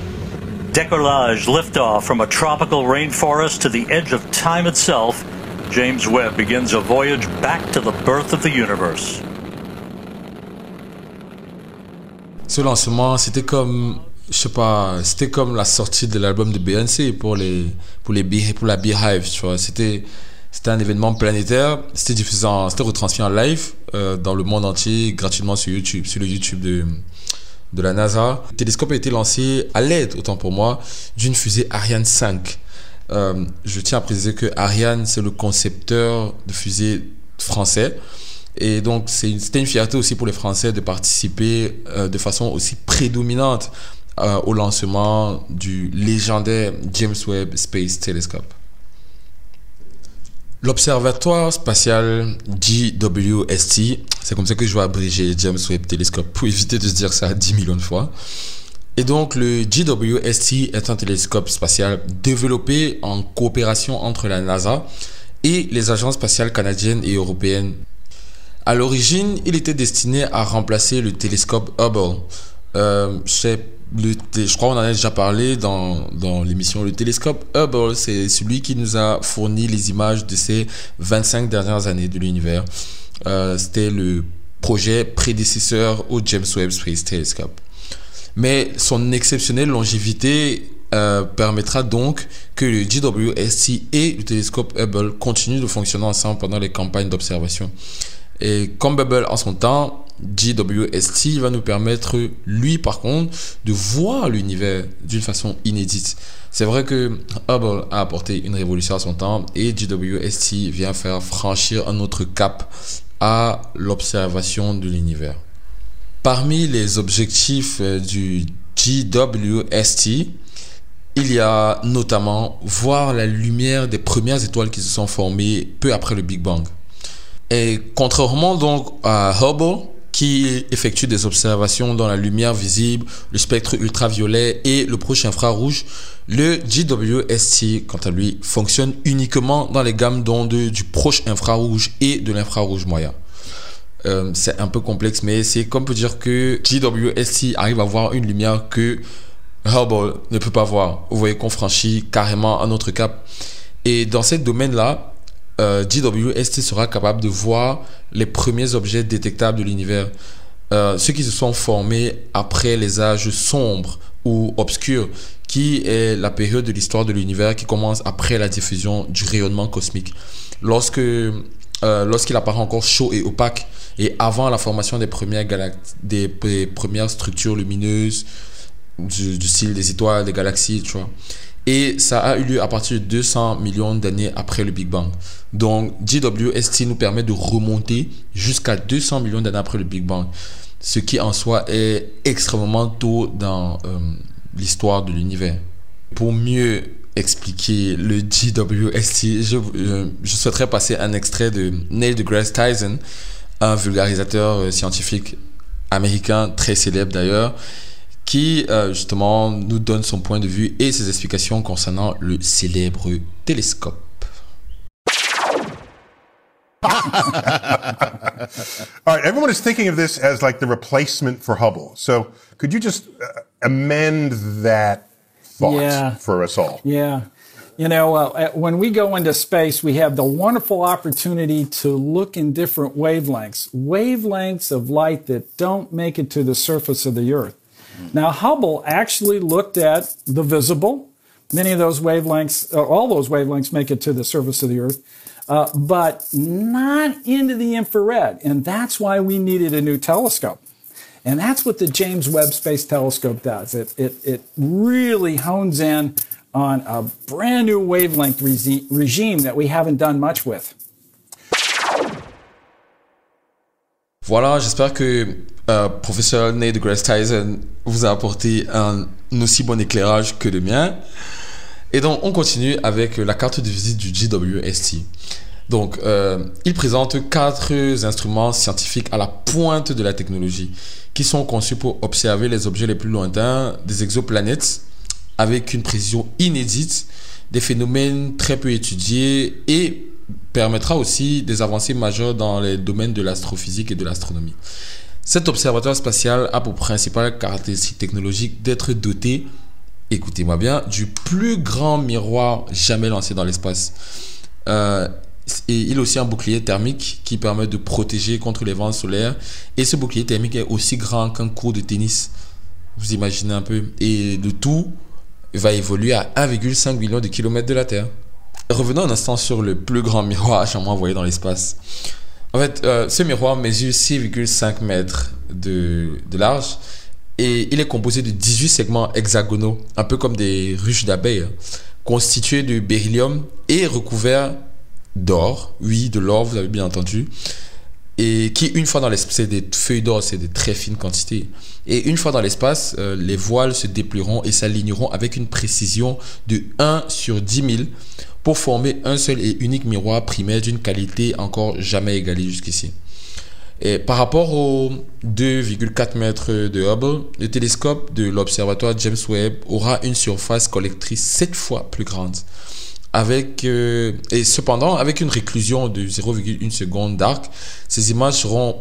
Décollage, liftoff from a tropical rainforest to the edge of time itself. James Webb begins a voyage back to the birth of the universe. Ce lancement, c'était comme, je sais pas, c'était comme la sortie de l'album de Beyoncé pour les, pour les, pour la Beehive, tu vois. C'était, c'était un événement planétaire. C'était diffusé, c'était retransmis en live euh, dans le monde entier, gratuitement sur YouTube, sur le YouTube de, de la NASA. Le télescope a été lancé à l'aide, autant pour moi, d'une fusée Ariane 5. Euh, je tiens à préciser que Ariane, c'est le concepteur de fusée français. Et donc, c'était une fierté aussi pour les Français de participer euh, de façon aussi prédominante euh, au lancement du légendaire James Webb Space Telescope. L'observatoire spatial GWST, c'est comme ça que je vais abréger James Webb Telescope pour éviter de se dire ça 10 millions de fois. Et donc le GWST est un télescope spatial développé en coopération entre la NASA et les agences spatiales canadiennes et européennes. À l'origine, il était destiné à remplacer le télescope Hubble. Euh, je crois qu'on en a déjà parlé dans, l'émission. Le télescope Hubble, c'est celui qui nous a fourni les images de ces 25 dernières années de l'univers. Euh, C'était le projet prédécesseur au James Webb Space Telescope. Mais son exceptionnelle longévité euh, permettra donc que le GWST et le télescope Hubble continuent de fonctionner ensemble pendant les campagnes d'observation. Et comme Hubble en son temps, GWST va nous permettre, lui par contre, de voir l'univers d'une façon inédite. C'est vrai que Hubble a apporté une révolution à son temps et GWST vient faire franchir un autre cap à l'observation de l'univers. Parmi les objectifs euh, du GWST, il y a notamment voir la lumière des premières étoiles qui se sont formées peu après le Big Bang. Et contrairement donc à Hubble, qui effectue des observations dans la lumière visible, le spectre ultraviolet et le proche infrarouge, le GWST, quant à lui, fonctionne uniquement dans les gammes d'ondes du proche infrarouge et de l'infrarouge moyen. Euh, c'est un peu complexe, mais c'est comme peut dire que GWST arrive à voir une lumière que Hubble ne peut pas voir. Vous voyez qu'on franchit carrément un autre cap. Et dans ce domaine-là, euh, GWST sera capable de voir les premiers objets détectables de l'univers. Euh, ceux qui se sont formés après les âges sombres ou obscurs, qui est la période de l'histoire de l'univers qui commence après la diffusion du rayonnement cosmique. Lorsque, euh, lorsqu'il apparaît encore chaud et opaque, et avant la formation des premières, des, des premières structures lumineuses, du, du, style des étoiles, des galaxies, tu vois. Et ça a eu lieu à partir de 200 millions d'années après le Big Bang. Donc, GWST nous permet de remonter jusqu'à 200 millions d'années après le Big Bang. Ce qui en soi est extrêmement tôt dans euh, l'histoire de l'univers. Pour mieux expliquer le GWST, je, euh, je, souhaiterais passer un extrait de Neil deGrasse Tyson, un vulgarisateur euh, scientifique américain très célèbre d'ailleurs, qui euh, justement nous donne son point de vue et ses explications concernant le célèbre télescope. All right, everyone is thinking of this as like the replacement for Hubble. So could you just uh, amend that thought yeah. for us all? Yeah. You know, uh, when we go into space, we have the wonderful opportunity to look in different wavelengths, wavelengths of light that don't make it to the surface of the Earth. Now, Hubble actually looked at the visible. Many of those wavelengths, uh, all those wavelengths make it to the surface of the Earth, uh, but not into the infrared. And that's why we needed a new telescope. And that's what the James Webb Space Telescope does. It, it, it really hones in on a brand new wavelength regi- regime that we haven't done much with. Voilà, j'espère que euh, professeur Neil deGrasse Tyson vous a apporté un aussi bon éclairage que le mien. Et donc, on continue avec la carte de visite du GWST. Donc, euh, il présente quatre instruments scientifiques à la pointe de la technologie qui sont conçus pour observer les objets les plus lointains des exoplanètes avec une précision inédite, des phénomènes très peu étudiés et permettra aussi des avancées majeures dans les domaines de l'astrophysique et de l'astronomie. Cet observatoire spatial a pour principale caractéristique technologique d'être doté, écoutez-moi bien, du plus grand miroir jamais lancé dans l'espace. Euh, et il a aussi un bouclier thermique qui permet de protéger contre les vents solaires. Et ce bouclier thermique est aussi grand qu'un court de tennis. Vous imaginez un peu. Et le tout va évoluer à 1,5 million de kilomètres de la Terre. Revenons un instant sur le plus grand miroir jamais envoyé dans l'espace. En fait, euh, ce miroir mesure 6,5 mètres de, large et il est composé de 18 segments hexagonaux, un peu comme des ruches d'abeilles, constitués de beryllium et recouverts d'or. Oui, de l'or, vous avez bien entendu. Et qui, une fois dans l'espace, c'est des feuilles d'or, c'est de très fines quantités. Et une fois dans l'espace, euh, les voiles se déplieront et s'aligneront avec une précision de 1 sur 10 000 pour former un seul et unique miroir primaire d'une qualité encore jamais égalée jusqu'ici. Et par rapport aux 2,4 mètres de Hubble, le télescope de l'observatoire James Webb aura une surface collectrice 7 fois plus grande. Avec, euh, et cependant, avec une réclusion de 0,1 seconde d'arc, ces images seront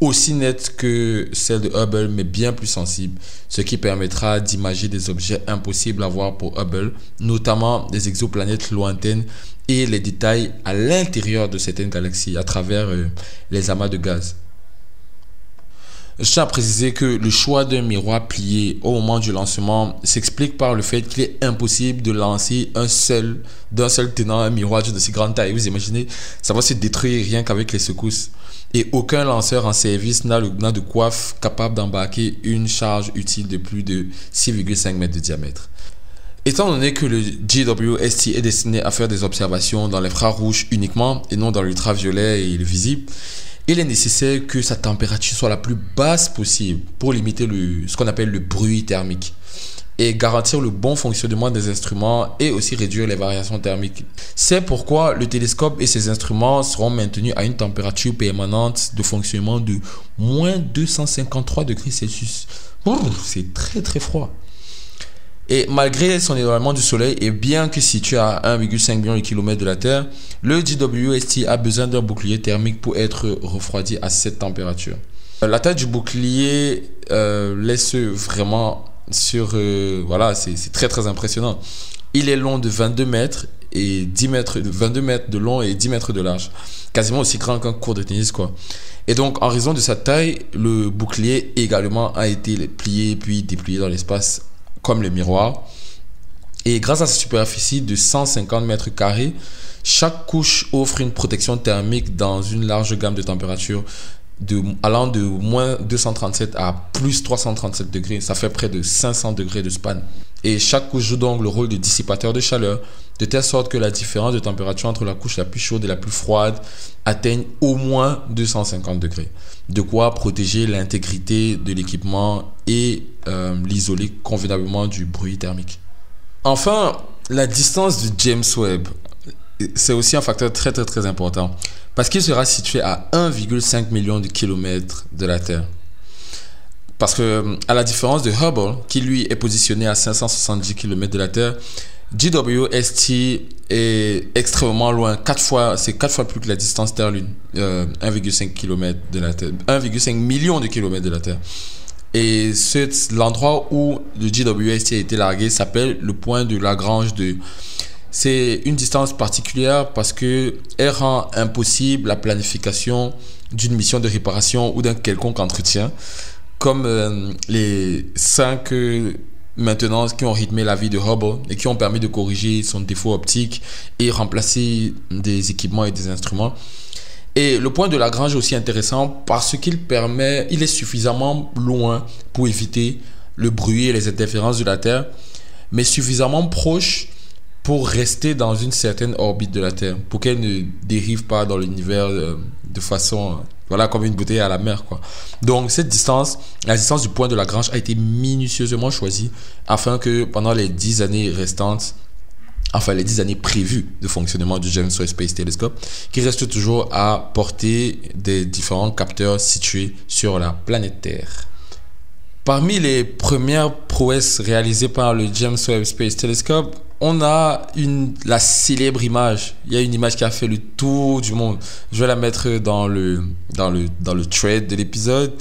aussi nettes que celles de Hubble, mais bien plus sensibles, ce qui permettra d'imager des objets impossibles à voir pour Hubble, notamment des exoplanètes lointaines et les détails à l'intérieur de certaines galaxies à travers euh, les amas de gaz. Je tiens à préciser que le choix d'un miroir plié au moment du lancement s'explique par le fait qu'il est impossible de lancer un seul, d'un seul tenant un miroir de si grande taille. Vous imaginez, ça va se détruire rien qu'avec les secousses. Et aucun lanceur en service n'a de coiffe capable d'embarquer une charge utile de plus de 6,5 mètres de diamètre. Étant donné que le GWST est destiné à faire des observations dans l'infrarouge uniquement et non dans l'ultraviolet et le visible, il est nécessaire que sa température soit la plus basse possible pour limiter le, ce qu'on appelle le bruit thermique et garantir le bon fonctionnement des instruments et aussi réduire les variations thermiques. C'est pourquoi le télescope et ses instruments seront maintenus à une température permanente de fonctionnement de moins 253 degrés Celsius. C'est très très froid. Et malgré son éloignement du Soleil et bien que situé à 1,5 million de kilomètres de la Terre, le JWST a besoin d'un bouclier thermique pour être refroidi à cette température. La taille du bouclier euh, laisse vraiment sur... Euh, voilà, c'est très très impressionnant. Il est long de 22 mètres et 10 mètres, 22 mètres de long et 10 mètres de large. Quasiment aussi grand qu'un court de tennis, quoi. Et donc, en raison de sa taille, le bouclier également a été plié puis déplié dans l'espace comme le miroir. Et grâce à sa superficie de 150 mètres carrés, chaque couche offre une protection thermique dans une large gamme de températures allant de moins 237 à plus 337 degrés. Ça fait près de 500 degrés de span. Et chaque couche joue donc le rôle de dissipateur de chaleur, de telle sorte que la différence de température entre la couche la plus chaude et la plus froide atteigne au moins 250 degrés. De quoi protéger l'intégrité de l'équipement et euh, l'isoler convenablement du bruit thermique. Enfin, la distance de James Webb, c'est aussi un facteur très très très important parce qu'il sera situé à 1,5 million de kilomètres de la Terre. Parce que, à la différence de Hubble, qui lui est positionné à 570 km de la Terre, GWST est extrêmement loin, quatre fois, c'est 4 fois plus que la distance Terre-Lune, 1,5 km de la Terre, 1,5 million de kilomètres de la Terre. Et l'endroit où le GWST a été largué s'appelle le point de Lagrange de c'est une distance particulière parce que elle rend impossible la planification d'une mission de réparation ou d'un quelconque entretien, comme euh, les cinq euh, maintenances qui ont rythmé la vie de Hubble et qui ont permis de corriger son défaut optique et remplacer des équipements et des instruments. Et le point de Lagrange est aussi intéressant parce qu'il permet, il est suffisamment loin pour éviter le bruit et les interférences de la Terre, mais suffisamment proche pour rester dans une certaine orbite de la Terre, pour qu'elle ne dérive pas dans l'univers euh, de façon, euh, voilà, comme une bouteille à la mer, quoi. Donc, cette distance, la distance du point de Lagrange a été minutieusement choisie afin que pendant les 10 années restantes, enfin les 10 années prévues de fonctionnement du James Webb Space Telescope, qui reste toujours à portée des différents capteurs situés sur la planète Terre. Parmi les premières prouesses réalisées par le James Webb Space Telescope, on a une, la célèbre image. Il y a une image qui a fait le tour du monde. Je vais la mettre dans le, dans le, dans le thread de l'épisode.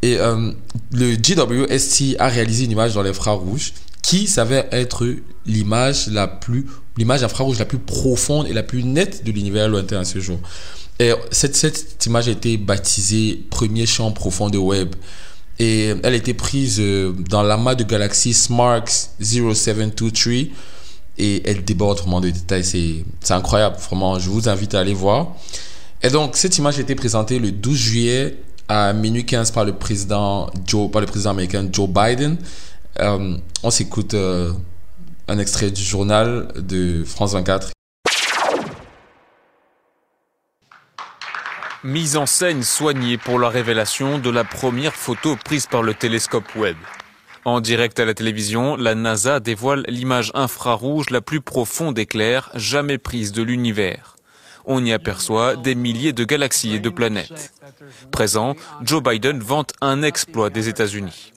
Et euh, le GWST a réalisé une image dans l'infrarouge qui s'avère être l'image la plus, infrarouge la plus profonde et la plus nette de l'univers lointain à ce jour. Et cette, cette image a été baptisée premier champ profond de web. Et elle a été prise euh, dans l'amas de galaxies SMARCS 0723 et elle déborde vraiment de détails. C'est incroyable, vraiment. Je vous invite à aller voir. Et donc, cette image a été présentée le 12 juillet à minuit 15 par le président, Joe, par le président américain Joe Biden. Euh, on s'écoute euh, un extrait du journal de France 24. Mise en scène soignée pour la révélation de la première photo prise par le télescope Webb. En direct à la télévision, la NASA dévoile l'image infrarouge la plus profonde et claire jamais prise de l'univers. On y aperçoit des milliers de galaxies et de planètes. Présent, Joe Biden vante un exploit des États-Unis.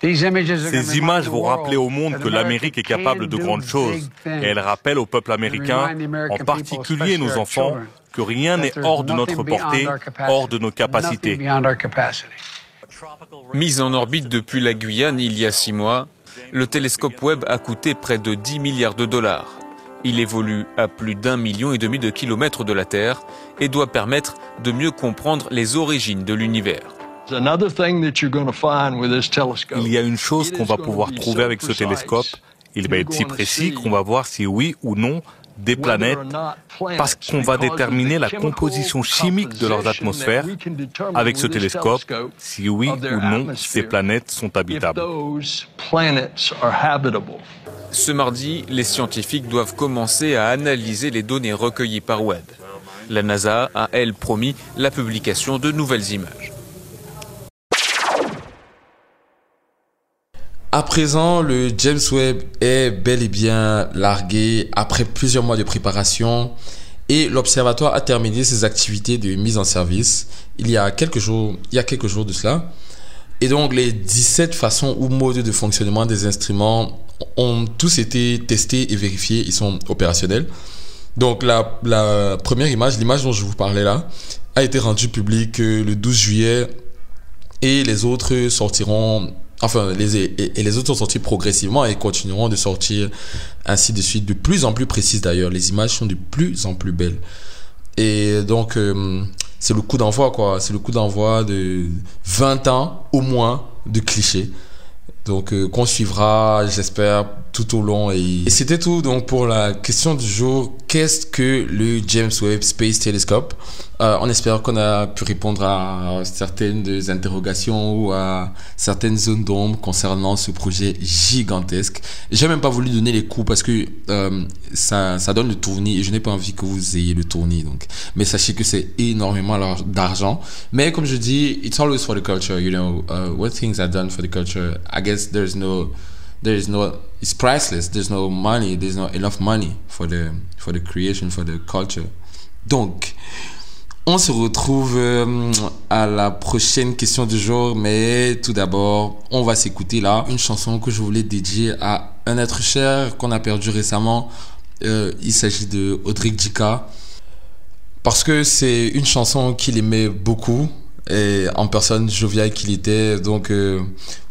Ces images vont rappeler au monde que l'Amérique est capable de grandes choses et elles rappellent au peuple américain, en particulier nos enfants, que rien n'est hors de notre portée, hors de nos capacités. Mise en orbite depuis la Guyane il y a six mois, le télescope Webb a coûté près de 10 milliards de dollars. Il évolue à plus d'un million et demi de kilomètres de la Terre et doit permettre de mieux comprendre les origines de l'univers. Il y a une chose qu'on va pouvoir trouver avec ce télescope. Il va être si précis qu'on va voir si oui ou non des planètes parce qu'on va déterminer la composition chimique de leurs atmosphères avec ce télescope, si oui ou non ces planètes sont habitables. Ce mardi, les scientifiques doivent commencer à analyser les données recueillies par Webb. La NASA a, elle, promis la publication de nouvelles images. À présent, le James Webb est bel et bien largué après plusieurs mois de préparation et l'observatoire a terminé ses activités de mise en service il y a quelques jours, il y a quelques jours de cela. Et donc les 17 façons ou modes de fonctionnement des instruments ont tous été testés et vérifiés, ils sont opérationnels. Donc la, la première image, l'image dont je vous parlais là, a été rendue publique euh, le 12 juillet et les autres sortiront Enfin, les, et, les autres sont sortis progressivement et continueront de sortir ainsi de suite, de plus en plus précises d'ailleurs. Les images sont de plus en plus belles. Et donc, euh, c'est le coup d'envoi, quoi. C'est le coup d'envoi de 20 ans au moins de clichés. Donc, euh, qu'on suivra, j'espère, tout au long. Et, c'était tout donc pour la question du jour. Qu'est-ce que le James Webb Space Telescope? Euh, On espère qu'on a pu répondre à certaines interrogations ou à certaines zones d'ombre concernant ce projet gigantesque. J'ai même pas voulu donner les coûts parce que euh, ça, donne le tournis et je n'ai pas envie que vous ayez le tournis. Donc, mais sachez que c'est énormément d'argent. Mais comme je dis, it's always for the culture. You know, uh, what things are done for the culture. I guess there's no there is no it's priceless there's no money there's not enough money for the for the creation for the culture donc on se retrouve euh, à la prochaine question du jour mais tout d'abord on va s'écouter là une chanson que je voulais dédier à un être cher qu'on a perdu récemment euh, il s'agit de Audric Dika parce que c'est une chanson qu'il aimait beaucoup et en personne jovial qu'il était. Donc, euh,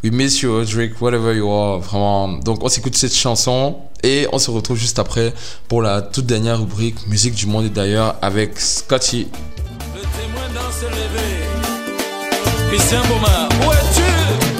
we miss you, Drake, whatever you are. Vraiment. Donc, on s'écoute cette chanson et on se retrouve juste après pour la toute dernière rubrique musique du monde et d'ailleurs avec Scotty. Le témoin dans où es-tu?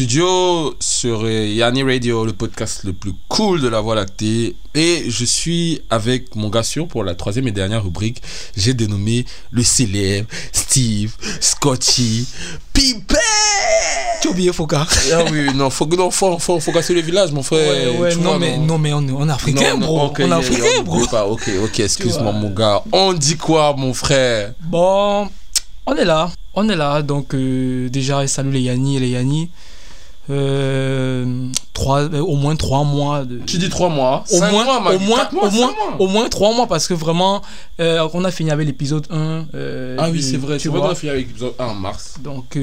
Studio sur Yanni Radio, le podcast le plus cool de la Voie lactée. Et je suis avec mon gars sûr pour la troisième et dernière rubrique. J'ai dénommé le célèbre Steve Scotty Pipet. Tu as oublié Foka Ah oui, non, faut, non, faut, faut, faut casser le village, mon frère. Ouais, ouais, non, vois, mais, non, mais on, on est africain, Non, bro. non, ok, on est africain, yeah, bro. pas, ok, ok, excuse-moi, mon gars. On dit quoi, mon frère? Bon, on est là. On est là. Donc, euh, déjà, salut les Yanni et les Yanni. Euh, trois, euh, au moins trois mois. De... Tu dis trois mois Au moins, mois, au, moins, mois, au, moins, mois. au moins trois mois parce que vraiment, euh, on a fini avec l'épisode 1. euh, Ah oui, c'est vrai, tu vois. qu'on a fini avec l'épisode 1 en mars. Donc,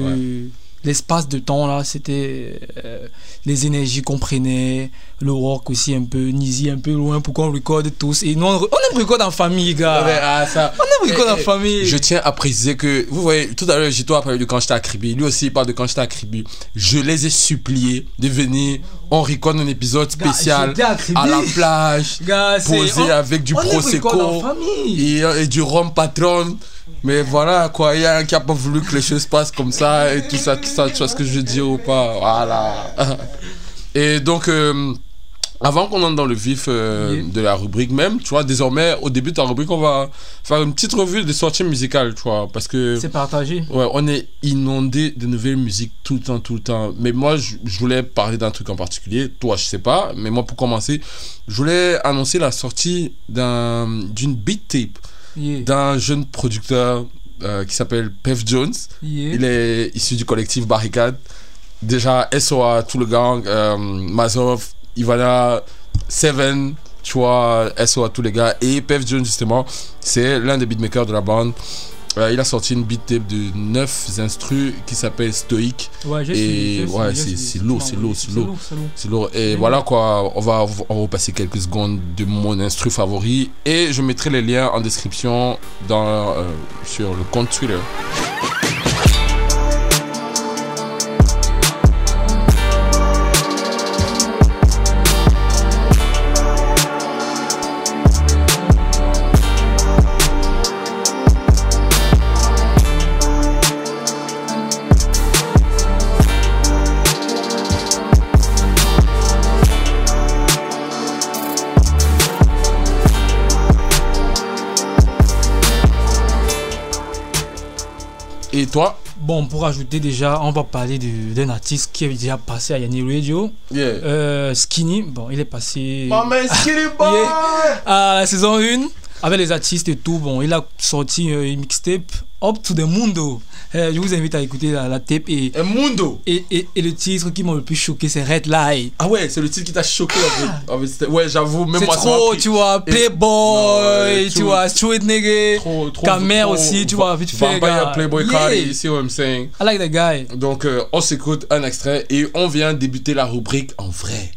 l'espace de temps là, c'était euh, les énergies qu'on prenait, le rock aussi un peu, Nizi un peu loin pour qu'on recorde tous. Et nous, on, on aime record en famille, gars. Ouais, ah, ça. On aime record Eh, en eh, famille. Je tiens à préciser que, vous voyez, tout à l'heure, Gito a parlé de quand j'étais à Kribi. Lui aussi, il parle de quand j'étais à Kribi. Je les ai suppliés de venir. On record un épisode spécial à la plage, Gars, posé on- avec du prosecco et, et du rhum patron. Mais voilà, quoi, il y a un qui a pas voulu que les choses passent comme ça et tout ça, tout ça, tu vois ce que je veux dire ou pas? Voilà. Et donc, euh, avant qu'on entre dans le vif euh, de la rubrique même, tu vois, désormais, au début de ta rubrique, on va faire une petite revue des sorties musicales, tu vois, parce que... C'est partagé. Ouais, on est inondé de nouvelles musiques tout le temps, tout le temps. Mais moi, je, je voulais parler d'un truc en particulier. Toi, je sais pas. Mais moi, pour commencer, je voulais annoncer la sortie d'un, d'une beat tape Yeah. d'un jeune producteur euh, qui s'appelle Pev Jones. Yeah. Il est issu du collectif Barricade. Déjà, SOA, tout le gang, euh, Mazov, Ivana, Seven, tu vois, SOA, tous les gars. Et Pev Jones, justement, c'est l'un des beatmakers de la bande. Euh, il a sorti une beat tape de 9 instrus qui s'appelle Stoic. Ouais, Et ouais, c'est lourd, c'est lourd, c'est lourd. c'est lourd. Et voilà quoi, on va, on va repasser quelques secondes de mon instru favori. Et je mettrai les liens en description dans, euh, sur le compte Twitter. Et toi Bon, pour ajouter déjà, on va parler d'un artiste qui est déjà passé à Yanni Radio. Yeah. Euh, Skinny, bon, il est passé. Oh, man, Skinny Boy! Yeah. À la saison 1, avec les artistes et tout, bon, il a sorti euh, une mixtape Up to the Mundo. Euh, je vous invite à écouter la, la tape et. Mundo! Et, et, et le titre qui m'a le plus choqué, c'est Red Light. Ah ouais, c'est le titre qui t'a choqué en fait. C'était- ouais, j'avoue, même C'est moi m'a trop, tu vois, Playboy, tu vois, Street Nigga, trop- aussi, tu vois, vite fait. Vampire. Playboy Yeah. Cardi, you see what I'm saying? I like the guy. Donc, euh, on s'écoute un extrait et on vient débuter la rubrique en vrai.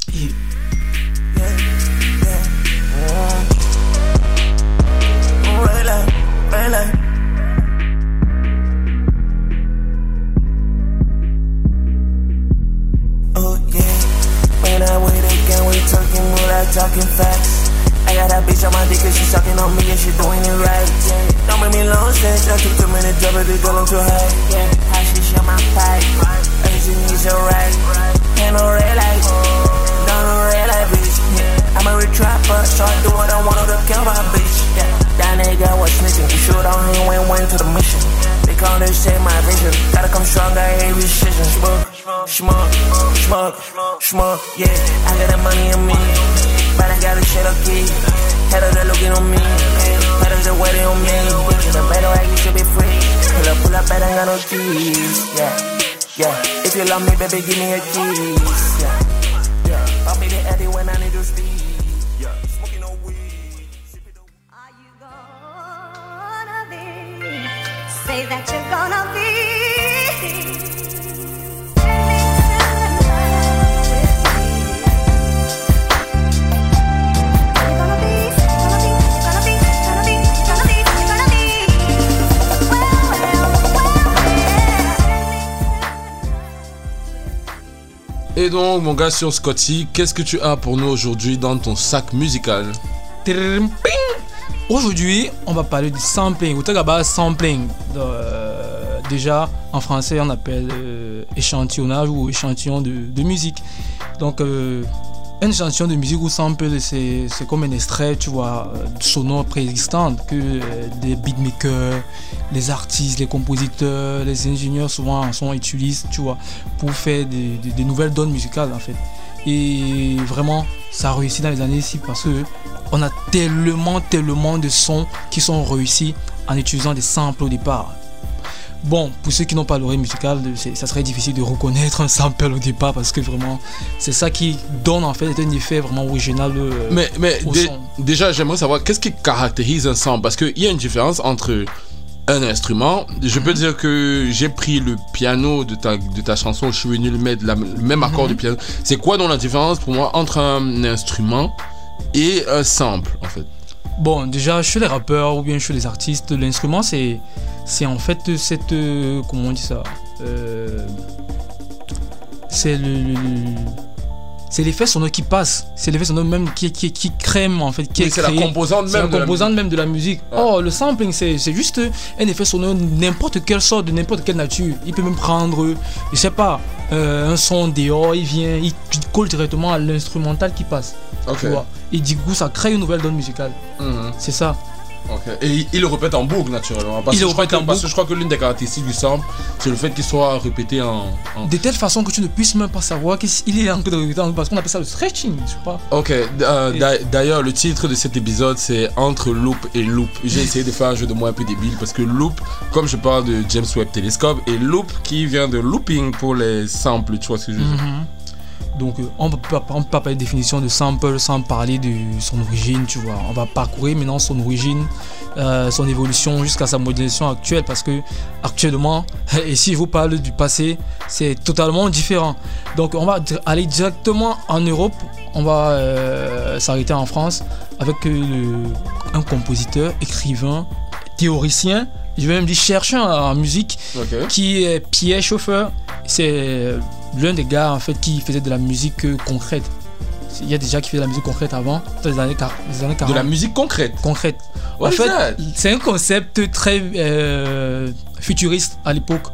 Mon gars sur Scotty, qu'est-ce que tu as pour nous aujourd'hui dans ton sac musical? Aujourd'hui, on va parler du sampling. Savez, sampling. Euh, déjà, en français, on appelle euh, échantillonnage ou échantillon de, de musique. Donc, euh, un échantillon de musique ou sample, c'est c'est comme un extrait, tu vois, euh, sonore préexistant que euh, des beatmakers, les artistes, les compositeurs, les ingénieurs souvent en sont utilisent, tu vois, pour faire des nouvelles donnes musicales en fait. Et vraiment, ça a réussi dans les années ici parce que on a tellement, tellement de sons qui sont réussis en utilisant des samples au départ. Bon, pour ceux qui n'ont pas l'oreille musicale, ça serait difficile de reconnaître un sample au départ parce que vraiment, c'est ça qui donne en fait un effet vraiment original. euh, Mais, mais au dé- son. déjà, j'aimerais savoir qu'est-ce qui caractérise un sample? Parce qu'il y a une différence entre un instrument. Je peux dire que j'ai pris le piano de ta, de ta chanson, je suis venu le mettre la- le même accord Mhm. du piano. C'est quoi donc la différence pour moi entre un instrument et un sample en fait? Bon, déjà, chez les rappeurs ou bien chez les artistes, l'instrument, c'est, c'est en fait cette. euh, comment on dit ça Euh, C'est le. le- le- c'est l'effet sonore qui passe. C'est l'effet sonore même qui, qui, qui crème, en fait. Qui Oui, est c'est la composante même la de la composante même de la musique. Oh, le sampling, c'est, juste un effet sonore, n'importe quelle sorte, de n'importe quelle nature. Il peut même prendre, je sais pas, euh, un son dehors, il vient, il, il colle directement à l'instrumental qui passe. Ok. Tu vois. Et du coup, ça crée une nouvelle donne musicale. Mhm. C'est ça. Ok. Et il, le répète en boucle naturellement. Parce Il que le je crois répète que- en Parce que je crois que l'une des caractéristiques du sample, c'est le fait qu'il soit répété en. en- De telle façon que tu ne puisses même pas savoir qu'il est en train de répéter, parce qu'on appelle ça le stretching, je sais pas. Ok, euh, d'a- d'ailleurs, le titre de cet épisode, c'est Entre Loop et Loop. J'ai essayé de faire un jeu de mots un peu débile parce que Loop, comme je parle de James Webb Telescope, et Loop qui vient de looping pour les samples, tu vois ce que je veux dire Mhm. Donc, euh, on ne peut pas parler de définition de sample sans parler de son origine, tu vois. On va parcourir maintenant son origine, euh, son évolution jusqu'à sa modélisation actuelle parce que actuellement, et si je vous parle du passé, c'est totalement différent. Donc, on va aller directement en Europe, on va euh, s'arrêter en France avec un compositeur, écrivain, théoricien, je vais même dire chercheur en musique, qui est Pierre Chauffeur. C'est l'un des gars en fait qui faisait de la musique euh, concrète. Il y a des gens qui faisaient de la musique concrète avant, dans les années, quar- les années 40. De la musique concrète? Concrète. What en fait, c'est un concept très euh, futuriste à l'époque.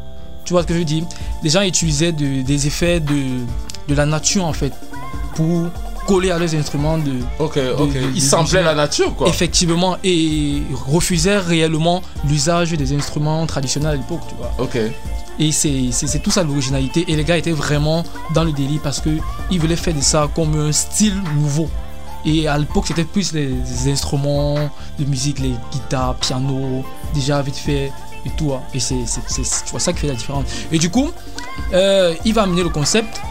Tu vois ce que je veux dire? Les gens utilisaient de- des effets de, de la nature en fait pour coller à leurs instruments de. Ok, ok. de- Ils samplaient de- la nature, quoi. Effectivement, et refusaient réellement l'usage des instruments traditionnels à l'époque, tu vois. Ok. Et c'est c'est- c'est tout ça l'originalité. Et les gars étaient vraiment dans le délire parce qu'ils voulaient faire de ça comme un style nouveau. Et à l'époque, c'était plus les, les instruments de musique, les guitares, piano, déjà vite fait et tout. hein. Et c'est c'est- c'est- tu vois ça qui fait la différence. Et du coup, euh, il va amener le concept.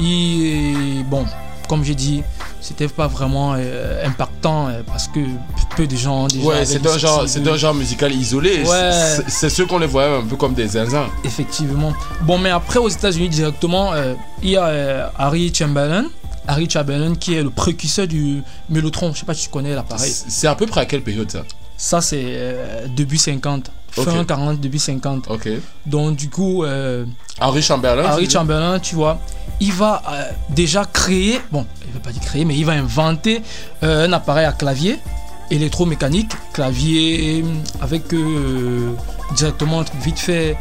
Et bon, comme j'ai dit, c'était pas vraiment euh, impactant euh, parce que peu de gens déjà. Ouais, c'est un, genre, de- un genre musical isolé. Ouais. C'est- C'est ceux qu'on les voyait un peu comme des zinzins. Effectivement. Bon, mais après, aux États-Unis directement, euh, il y a euh, Harry Chamberlain. Harry Chamberlain qui est le précurseur du Mellotron. Je sais pas si tu connais l'appareil. C'est à peu près à quelle période ça? Ça, c'est euh, début 50. Ok. Fin 40, début 50. Ok. Donc, du coup. euh, Chamberlain dis? Chamberlain, tu vois, il va euh, déjà créer, bon, il ne veut pas dire créer, mais il va inventer euh, un appareil à clavier électromécanique, clavier avec directement un truc vite fait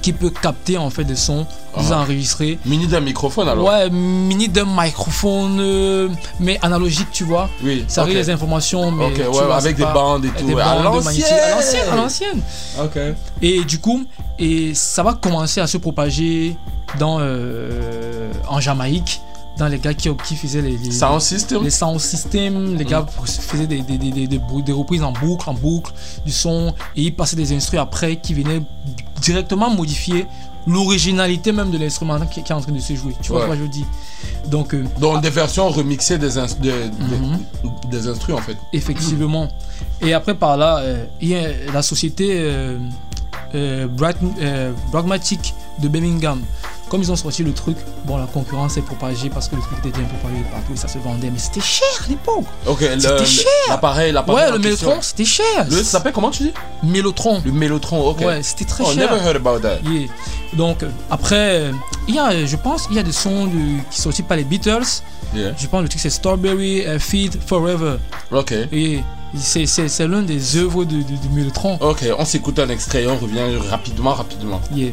qui peut capter en fait des sons, les Ah. Mini d'un microphone alors Ouais, mini d'un microphone, euh, mais analogique, tu vois. Oui. Ça ok. arrive les informations, mais ouais, vois, avec des bandes et tout, des à l'ancienne. à l'ancienne. Ok. Et du coup, et ça va commencer à se propager dans, euh, en Jamaïque, dans les gars qui, qui faisaient les, les Sound system les sound systems, les gars faisaient des, des, des, des, des brou- des reprises en boucle, en boucle du son, et ils passaient des instruments après qui venaient directement modifier l'originalité même de l'instrument qui, qui est en train de se jouer. Tu vois Ouais. ce que je veux dire Donc, euh, Donc des versions remixées des, ins- de- de- Mhm. des instruments en fait. Effectivement. Et après par là, euh, il y a la société euh, euh, Bright- euh, Pragmatic de Birmingham. Comme ils ont sorti le truc, bon la concurrence est propagée parce que le truc était bien propagé partout et ça se vendait, mais c'était cher à l'époque. Ok, C'était cher. l'appareil, l'appareil Ouais, le. Mellotron, c'était cher. Le, ça s'appelle comment tu dis? Mellotron. Le Mellotron, ok. Ouais, c'était très oh, cher. never heard about that. Yeah. Donc euh, après, euh, il y a, euh, je pense, il y a des sons de- qui sont sortis par les Beatles. Yeah. Je pense le truc c'est Strawberry Feed Forever. Ok. Et c'est, l'un des œuvres de, de, de Mellotron. Ok, on s'écoute un extrait et on revient rapidement, rapidement. Yeah.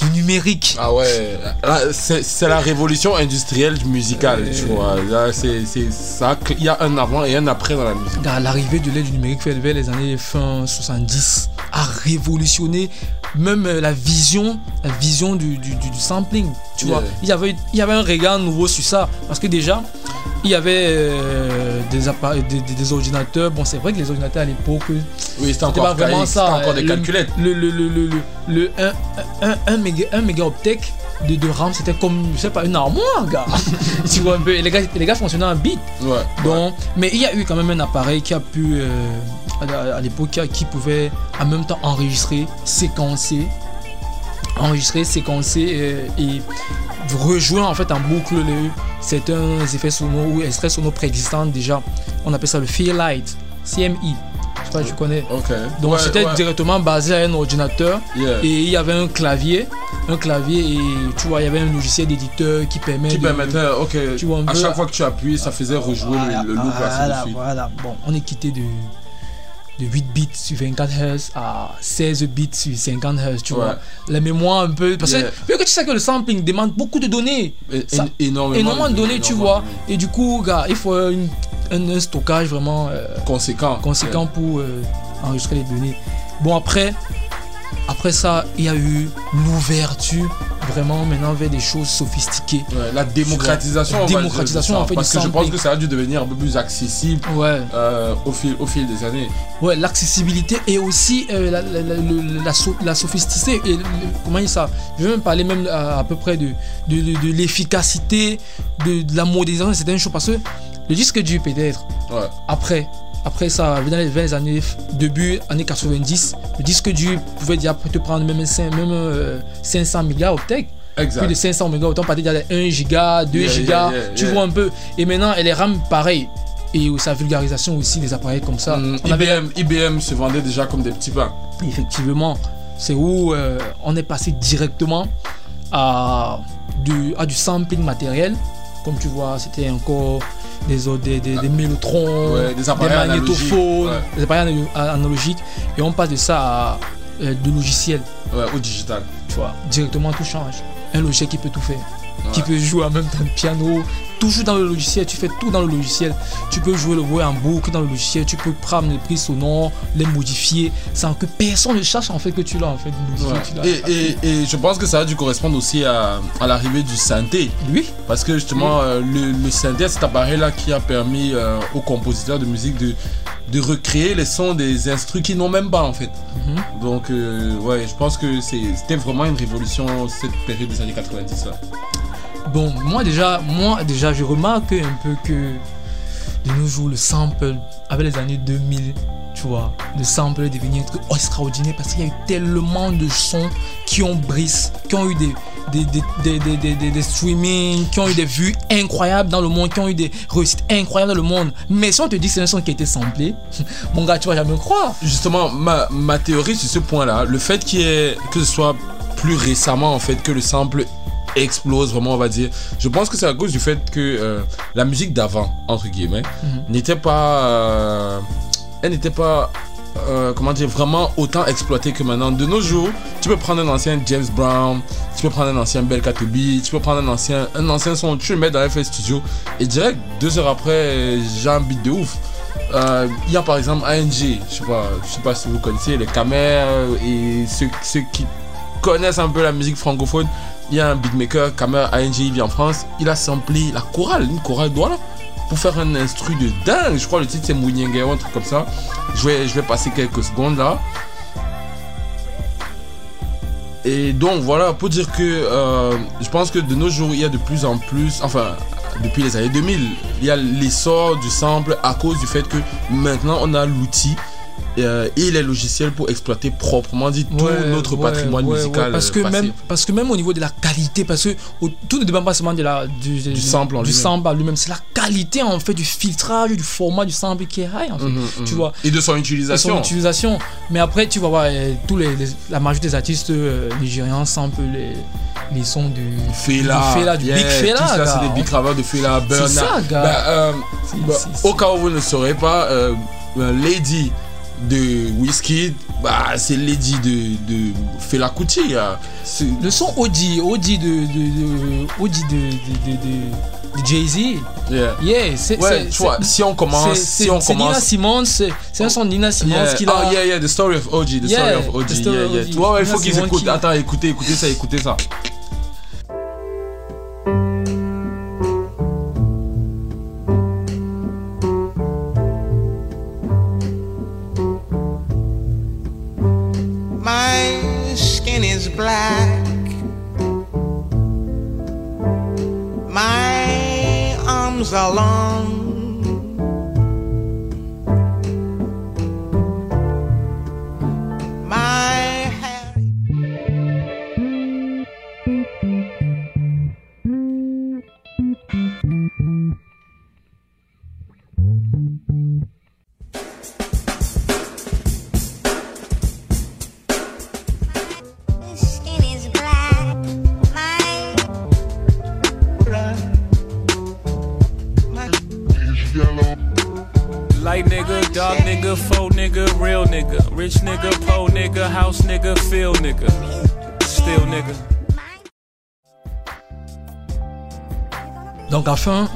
du numérique. Ah ouais, Là, c'est la révolution industrielle musicale, tu vois. Là, c'est ça. Il y a un avant et un après dans la musique. L'arrivée de l'aide du numérique fait vers les années fin 70 a révolutionné même euh, la vision, la vision du, du, du- du sampling. Tu Yeah. vois, il y avait, il y avait un regard nouveau sur ça parce que déjà, il y avait euh, des, appareils, des, des- des ordinateurs. Bon, c'est vrai que les ordinateurs à l'époque, Oui, c'était encore pas vraiment ça. encore des Le- calculettes. Le, le, le, le, le, le 1, 1, méga, un mégaoctet de, de RAM, c'était comme, je sais pas, une armoire, gars. tu vois un peu. Les gars, les gars fonctionnaient en bit. Ouais. Donc, mais il y a eu quand même un appareil qui a pu, euh, à, à l'époque, qui pouvait en même temps enregistrer, séquencer, enregistrer, séquencer euh, et rejoindre en fait en boucle les, certains effets sonores ou extraits sonores préexistants déjà. On appelle ça le Fairlight, CMI. Je sais pas si tu connais. Donc Ouais, c'était ouais. directement basé à un ordinateur Yeah. et il y avait un clavier, un clavier et tu vois il y avait un logiciel d'éditeur qui permet Qui de- permettait, ok, tu vois à chaque fois que tu appuies, ça faisait rejouer le, le loop voilà, voilà. Bon, on est quitté de, de 8 bits sur 24 Hz à 16 bits sur 50 Hz, tu Ouais. vois. La mémoire un peu. Parce Yeah. que, vu que tu sais que le sampling demande beaucoup de données. É- Ça- énormément énormément de données, tu vois. Et du coup, gars, il faut une- un, un stockage vraiment euh, conséquent, conséquent pour euh, enregistrer les données. Bon, après, après ça, il y a eu l'ouverture vraiment maintenant vers des choses sophistiquées. Ouais, la démocratisation, démocratisation ça, en fait parce du que je pense que ça a dû devenir un peu plus accessible Ouais. euh, au, fil, au fil des années. Ouais, l'accessibilité et aussi euh, la, la, la, la, so- la sophisticité. Et le- comment dire ça? Je vais même parler même à, à peu près de, de, de- de l'efficacité, de, de la modernisation de certaines choses. Parce que le disque dur, peut-être, Ouais. après, après ça, dans les, vers les années, début années 90, le disque dur pouvait déjà te prendre même, cin- même euh, 500 mégaoctets. Exact. Plus de 500 mégaoctets, on partait déjà de 1 giga, 2 Yeah, yeah, tu vois un peu. Et maintenant, elle est RAM pareil. Et sa vulgarisation aussi des appareils comme ça. Avait- IBM, IBM se vendait déjà comme des petits pains. Effectivement, c'est où euh, on est passé directement à du, à du sampling matériel. Comme tu vois, c'était encore des, des, des, des mélotrons, Ouais, des appareils magnétophones, ouais. des appareils ana- analogiques. Et on passe de ça à euh, de logiciels. Ouais, au digital. Tu vois, directement tout change. Un logiciel qui peut tout faire. Qui peut jouer en même temps le piano, toujours dans le logiciel, tu fais tout dans le logiciel. Tu peux jouer le voix en boucle dans le logiciel, tu peux prendre les prises sonores, les modifier, sans que personne ne cherche en fait que tu l'as en fait modifié. Ouais. tu l'as- Et, et, et je pense que ça a dû correspondre aussi à, à l'arrivée du synthé. Oui. Parce que justement, euh, le, le synthé, c'est cet appareil-là qui a permis euh, aux compositeurs de musique de, de recréer les sons des instruments qu'ils n'ont même pas en fait. Mhm. Donc, euh, ouais, je pense que c'était vraiment une révolution cette période des années 90 là. Bon, moi déjà, moi déjà, je remarque un peu que de nos jours, le sample, avec les années 2000, tu vois, le sample est devenu extraordinaire parce qu'il y a eu tellement de sons qui ont brisé, qui ont eu des, des, des, des, des, streamings, qui ont eu des vues incroyables dans le monde, qui ont eu des réussites incroyables dans le monde. Mais si on te dit que c'est un son qui a été samplé, mon gars, tu vas jamais croire. Justement, ma, théorie sur ce point-là, le fait que ce soit plus récemment en fait que le sample explose vraiment on va dire je pense que c'est à cause du fait que euh, la musique d'avant entre guillemets Mhm. n'était pas euh, elle n'était pas euh, comment dire vraiment autant exploitée que maintenant de nos jours tu peux prendre un ancien James Brown tu peux prendre un ancien Bel Katobi tu peux prendre un ancien un ancien son tu le mets dans FL Studio et direct deux heures après j'ai un beat de ouf euh, il y a par exemple ANG, je sais pas, je sais pas si vous connaissez les Camer et ceux, ceux qui connaissent un peu la musique francophone. Il y a un beatmaker, Camer ANG, il vit en France. Il a samplé la chorale, une chorale Douala, pour faire un instru de dingue. Je crois le titre c'est Mounyenge ou un truc comme ça. Je vais, je vais passer quelques secondes là. Et donc voilà, pour dire que euh, je pense que de nos jours, il y a de plus en plus, enfin, depuis les années 2000, il y a l'essor du sample à cause du fait que maintenant on a l'outil euh, et les logiciels pour exploiter proprement dit tout Ouais, notre ouais, patrimoine ouais, musical. parce euh, que passé. même parce que même au niveau de la qualité parce que au- tout ne dépend pas seulement de la du, du- du lui-même. sample en lui-même c'est la qualité en fait du filtrage du format du sample qui est high en fait Mhm, tu mhm. vois Et de son Et utilisation. son utilisation mais après tu vas voir euh, tous les, les- la majorité des artistes euh, nigérians samplent les les sons du Fela, du, Fela, du yeah, Big Fela tout ça c'est des big graveurs de Fela, Bernard. ça, gars. Bah, euh, C'est- bah, c'est- au cas où vous ne saurez pas, euh, euh, Lady, de Whiskey, bah, c'est Lady de, de Fela Kuti. hein. Le son OG, OG de, de, de, OG de, de, de, de- de Jay-Z. Yeah. Yeah, c'est. Ouais, tu vois, si on commence- c'est- si on c'est Nina commence- Simone, c'est c'est un son de Nina Simone Yeah. qu'il a. Oh, yeah, yeah, the story of OG, the Yeah, story of story yeah, yeah. Tu vois, il faut qu'ils écoutent. Attends, écoutez, écoutez ça, écoutez ça. Enfin,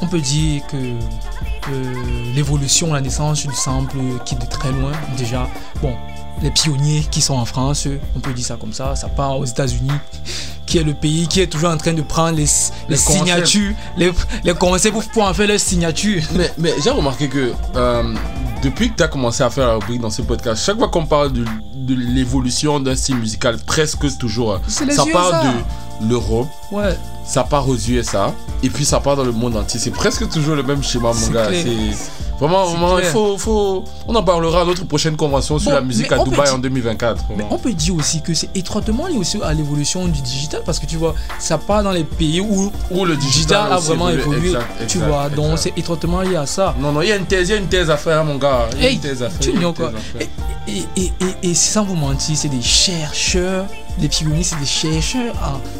on peut dire que euh, l'évolution, la naissance du sample qui est de très loin, déjà, bon, les pionniers qui sont en France, on peut dire ça comme ça, ça part aux États-Unis, qui est le pays qui est toujours en train de prendre les, signatures, les, les concepts pour pouvoir en faire leurs signatures. Mais, mais j'ai remarqué que euh, depuis que tu as commencé à faire la rubrique dans ce podcast, chaque fois qu'on parle de, de l'évolution d'un style musical, presque toujours, ça part de l'Europe, Ouais. Ça part aux USA, et puis ça part dans le monde entier. C'est presque toujours le même schéma, mon gars. C'est vraiment, vraiment, il faut, faut. On en parlera à notre prochaine convention sur Bon, la musique mais à Dubaï dire- en 2024. Mais vraiment. on peut dire aussi que c'est étroitement lié aussi à l'évolution du digital parce que tu vois, ça part dans les pays où, Où le digital a vraiment évolué. Exact, tu exact, vois, donc c'est étroitement lié à ça. Non, non, il y a une thèse, il y a une thèse à faire, mon gars. Il y a Hey, une thèse à faire. tu ignores quoi et, et, et sans vous mentir, c'est des chercheurs, les pionniers, c'est des chercheurs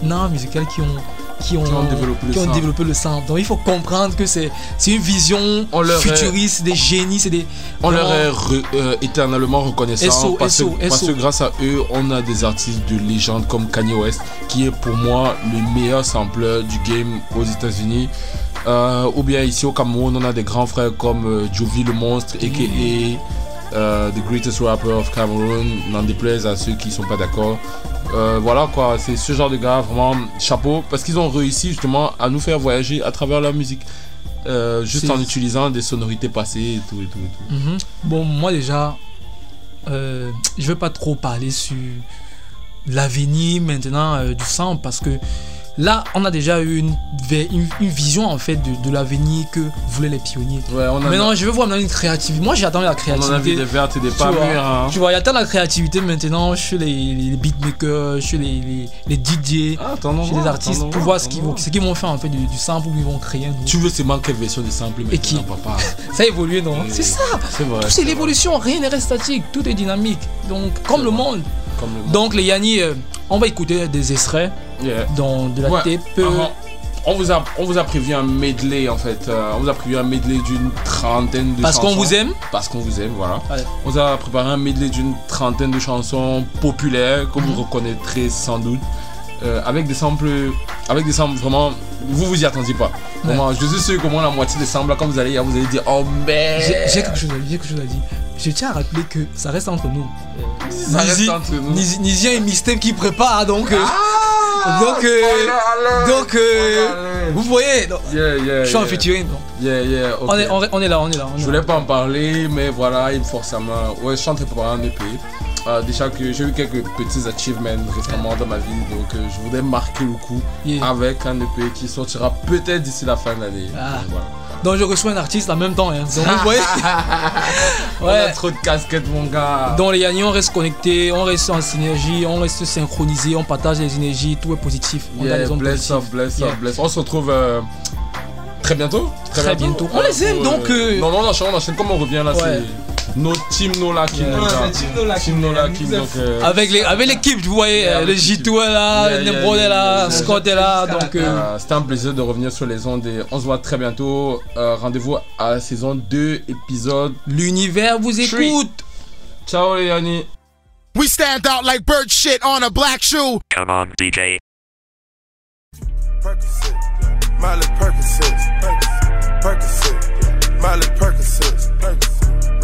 en art musical qui ont, qui ont, Qui ont développé le ont sample. développé le sample. Donc il faut comprendre que c'est une vision On leur futuriste, des génies, c'est des. On leur est re- euh, éternellement reconnaissant SO, parce, SO, que, parce SO. que grâce à eux, on a des artistes de légende comme Kanye West, qui est pour moi le meilleur sampler du game aux États-Unis. Euh, ou bien ici au Cameroun, on a des grands frères comme euh, Jovi le monstre, aka euh, The Greatest Rapper of Cameroon, n'en déplaise à ceux qui sont pas d'accord. Euh, voilà quoi, c'est ce genre de gars, vraiment chapeau, parce qu'ils ont réussi justement à nous faire voyager à travers leur musique. Euh, juste en utilisant des sonorités passées et tout et tout et tout. Mhm. Bon, moi déjà, euh, je vais pas trop parler sur l'avenir maintenant du sample parce que là, on a déjà eu une, ve- une, une vision en fait de, de l'avenir que voulaient les pionniers. on en a- maintenant, je veux voir maintenant une créativité. Moi, j'attends la créativité. On en a vu des vertes et des pas mûres. hein. Tu vois, il y a tant la créativité maintenant chez les, les beatmakers, chez les, les, les DJ, attendons chez les artistes pour voir, ce qu'ils vont, ce qu'ils vont faire en fait du, du sample ou ils vont créer. Tu veux seulement quelle version des samples Et qui papa Ça a évolué, non C'est ça C'est vrai. Tout c'est l'évolution, rien n'est reste statique, tout est dynamique. Donc, comme le monde. Comme le monde. Donc, les Yanni, euh, on va écouter des extraits Yeah. dans de la Ouais. tape. euh, Uh-huh. On vous, a, on vous a prévu un medley en fait. Euh, on vous a prévu un medley d'une trentaine de Parce chansons. qu'on vous aime Parce qu'on vous aime, voilà. Ouais. On vous a préparé un medley d'une trentaine de chansons populaires que Mhm. vous reconnaîtrez sans doute. Euh, avec des samples. Avec des samples vraiment. Vous vous y attendiez pas. Vraiment, je suis sûr qu'au moins la moitié des samples, là, quand vous allez vous allez dire Oh merde J'ai quelque chose à dire, j'ai quelque chose à dire. Je tiens à rappeler que ça reste entre nous. Ça reste entre nous. Nizi- Nizia et Mystème qui préparent, donc. euh, Ah, donc, euh, donc, euh, vous voyez, donc, Yeah, yeah, je suis en yeah. featuring. donc. On, est, on, est- on est là, on est là. on Je là. voulais pas en parler, mais voilà, il me force à main. Ouais, je suis en train de préparer un EP. Euh, déjà que j'ai eu quelques petits achievements récemment dans ma vie, donc euh, je voudrais marquer le coup avec un EP qui sortira peut-être d'ici la fin de l'année. Ah. Voilà. Donc, je reçois un artiste en même temps. hein. Donc, vous voyez On a trop de casquettes, mon gars. Dans les Yanni, on reste connecté, on reste en synergie, on reste synchronisé, on partage les énergies, tout est positif. On a Yeah, bless up, bless Yeah. up, bless up. On se retrouve euh, très bientôt. Très bientôt. On les aime, pour, donc, euh, Non, non, on enchaîne, on enchaîne. Comme on revient là, Ouais. c'est nos team Nola King. Yeah. mon gars. Ouais, c'est Team euh, Avec les- avec l'équipe, vous voyez, Yeah, le avec J2 est là, Yeah, yeah, Nemrod est yeah, là, yeah, Scott est là, donc. euh, Euh, C'était un plaisir de revenir sur les ondes et on se voit très bientôt. Euh, Rendez-vous à la saison 2, épisode. L'univers vous écoute. Ciao les. We stand out like bird shit on a black shoe. Come on, DJ. Miley Percocet, Percocet, Miley Percocet, Percocet,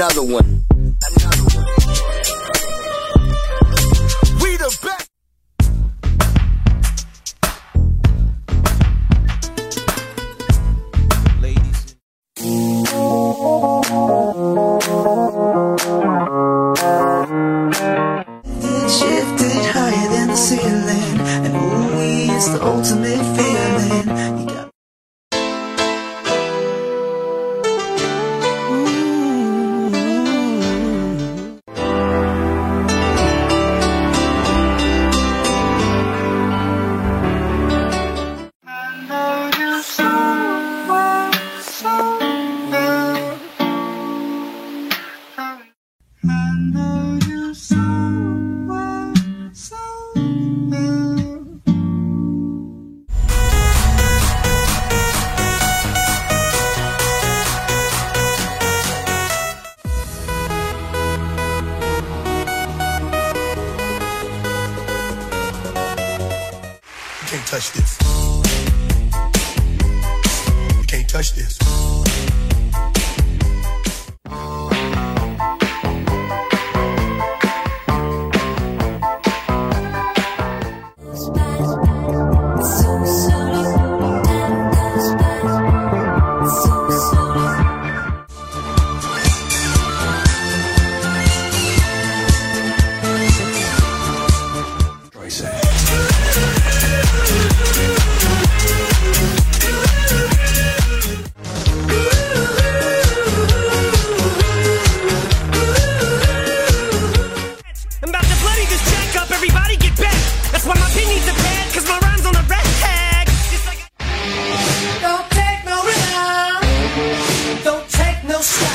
Another one.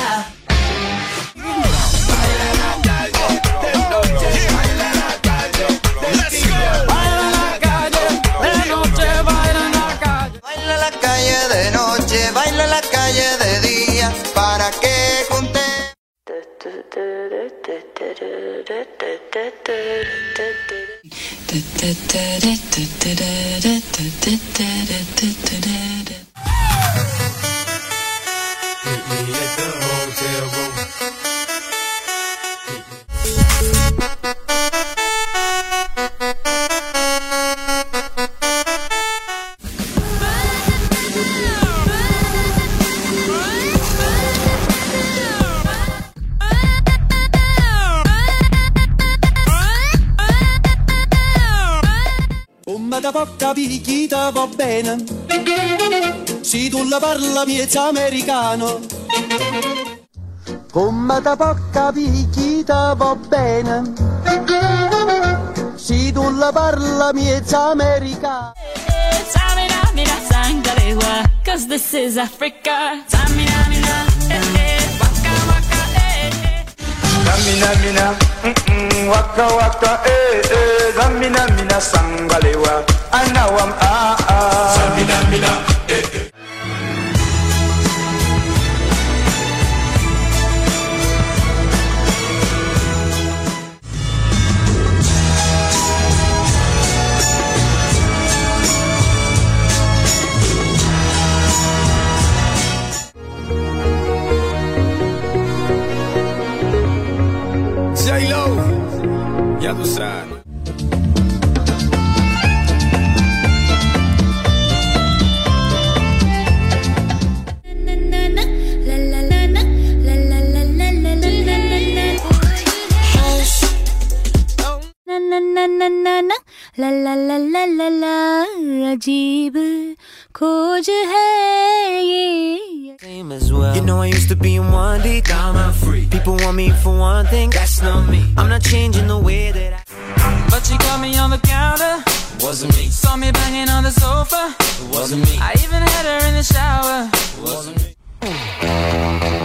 No tu la parla miezza americano. Come da porca picchita va bene, se tu la parla miezza americano. Tamina, mina, sangalewa, cause this is Africa. Tamina, mina, eh, eh, waka, waka, eh, eh. Zamina mina, mm-mm, waka waka, eh eh. Zamina mina sangalewa, anawam ah ah. Zamina mina, eh eh. अजीब खोज well. You know I used to be in one day, Now I'm free. People want me for one thing. That's not me. I'm not changing the way that I But you caught me on the counter. Wasn't me. Saw me banging on the sofa. Wasn't me. I even had her in the shower. Wasn't me.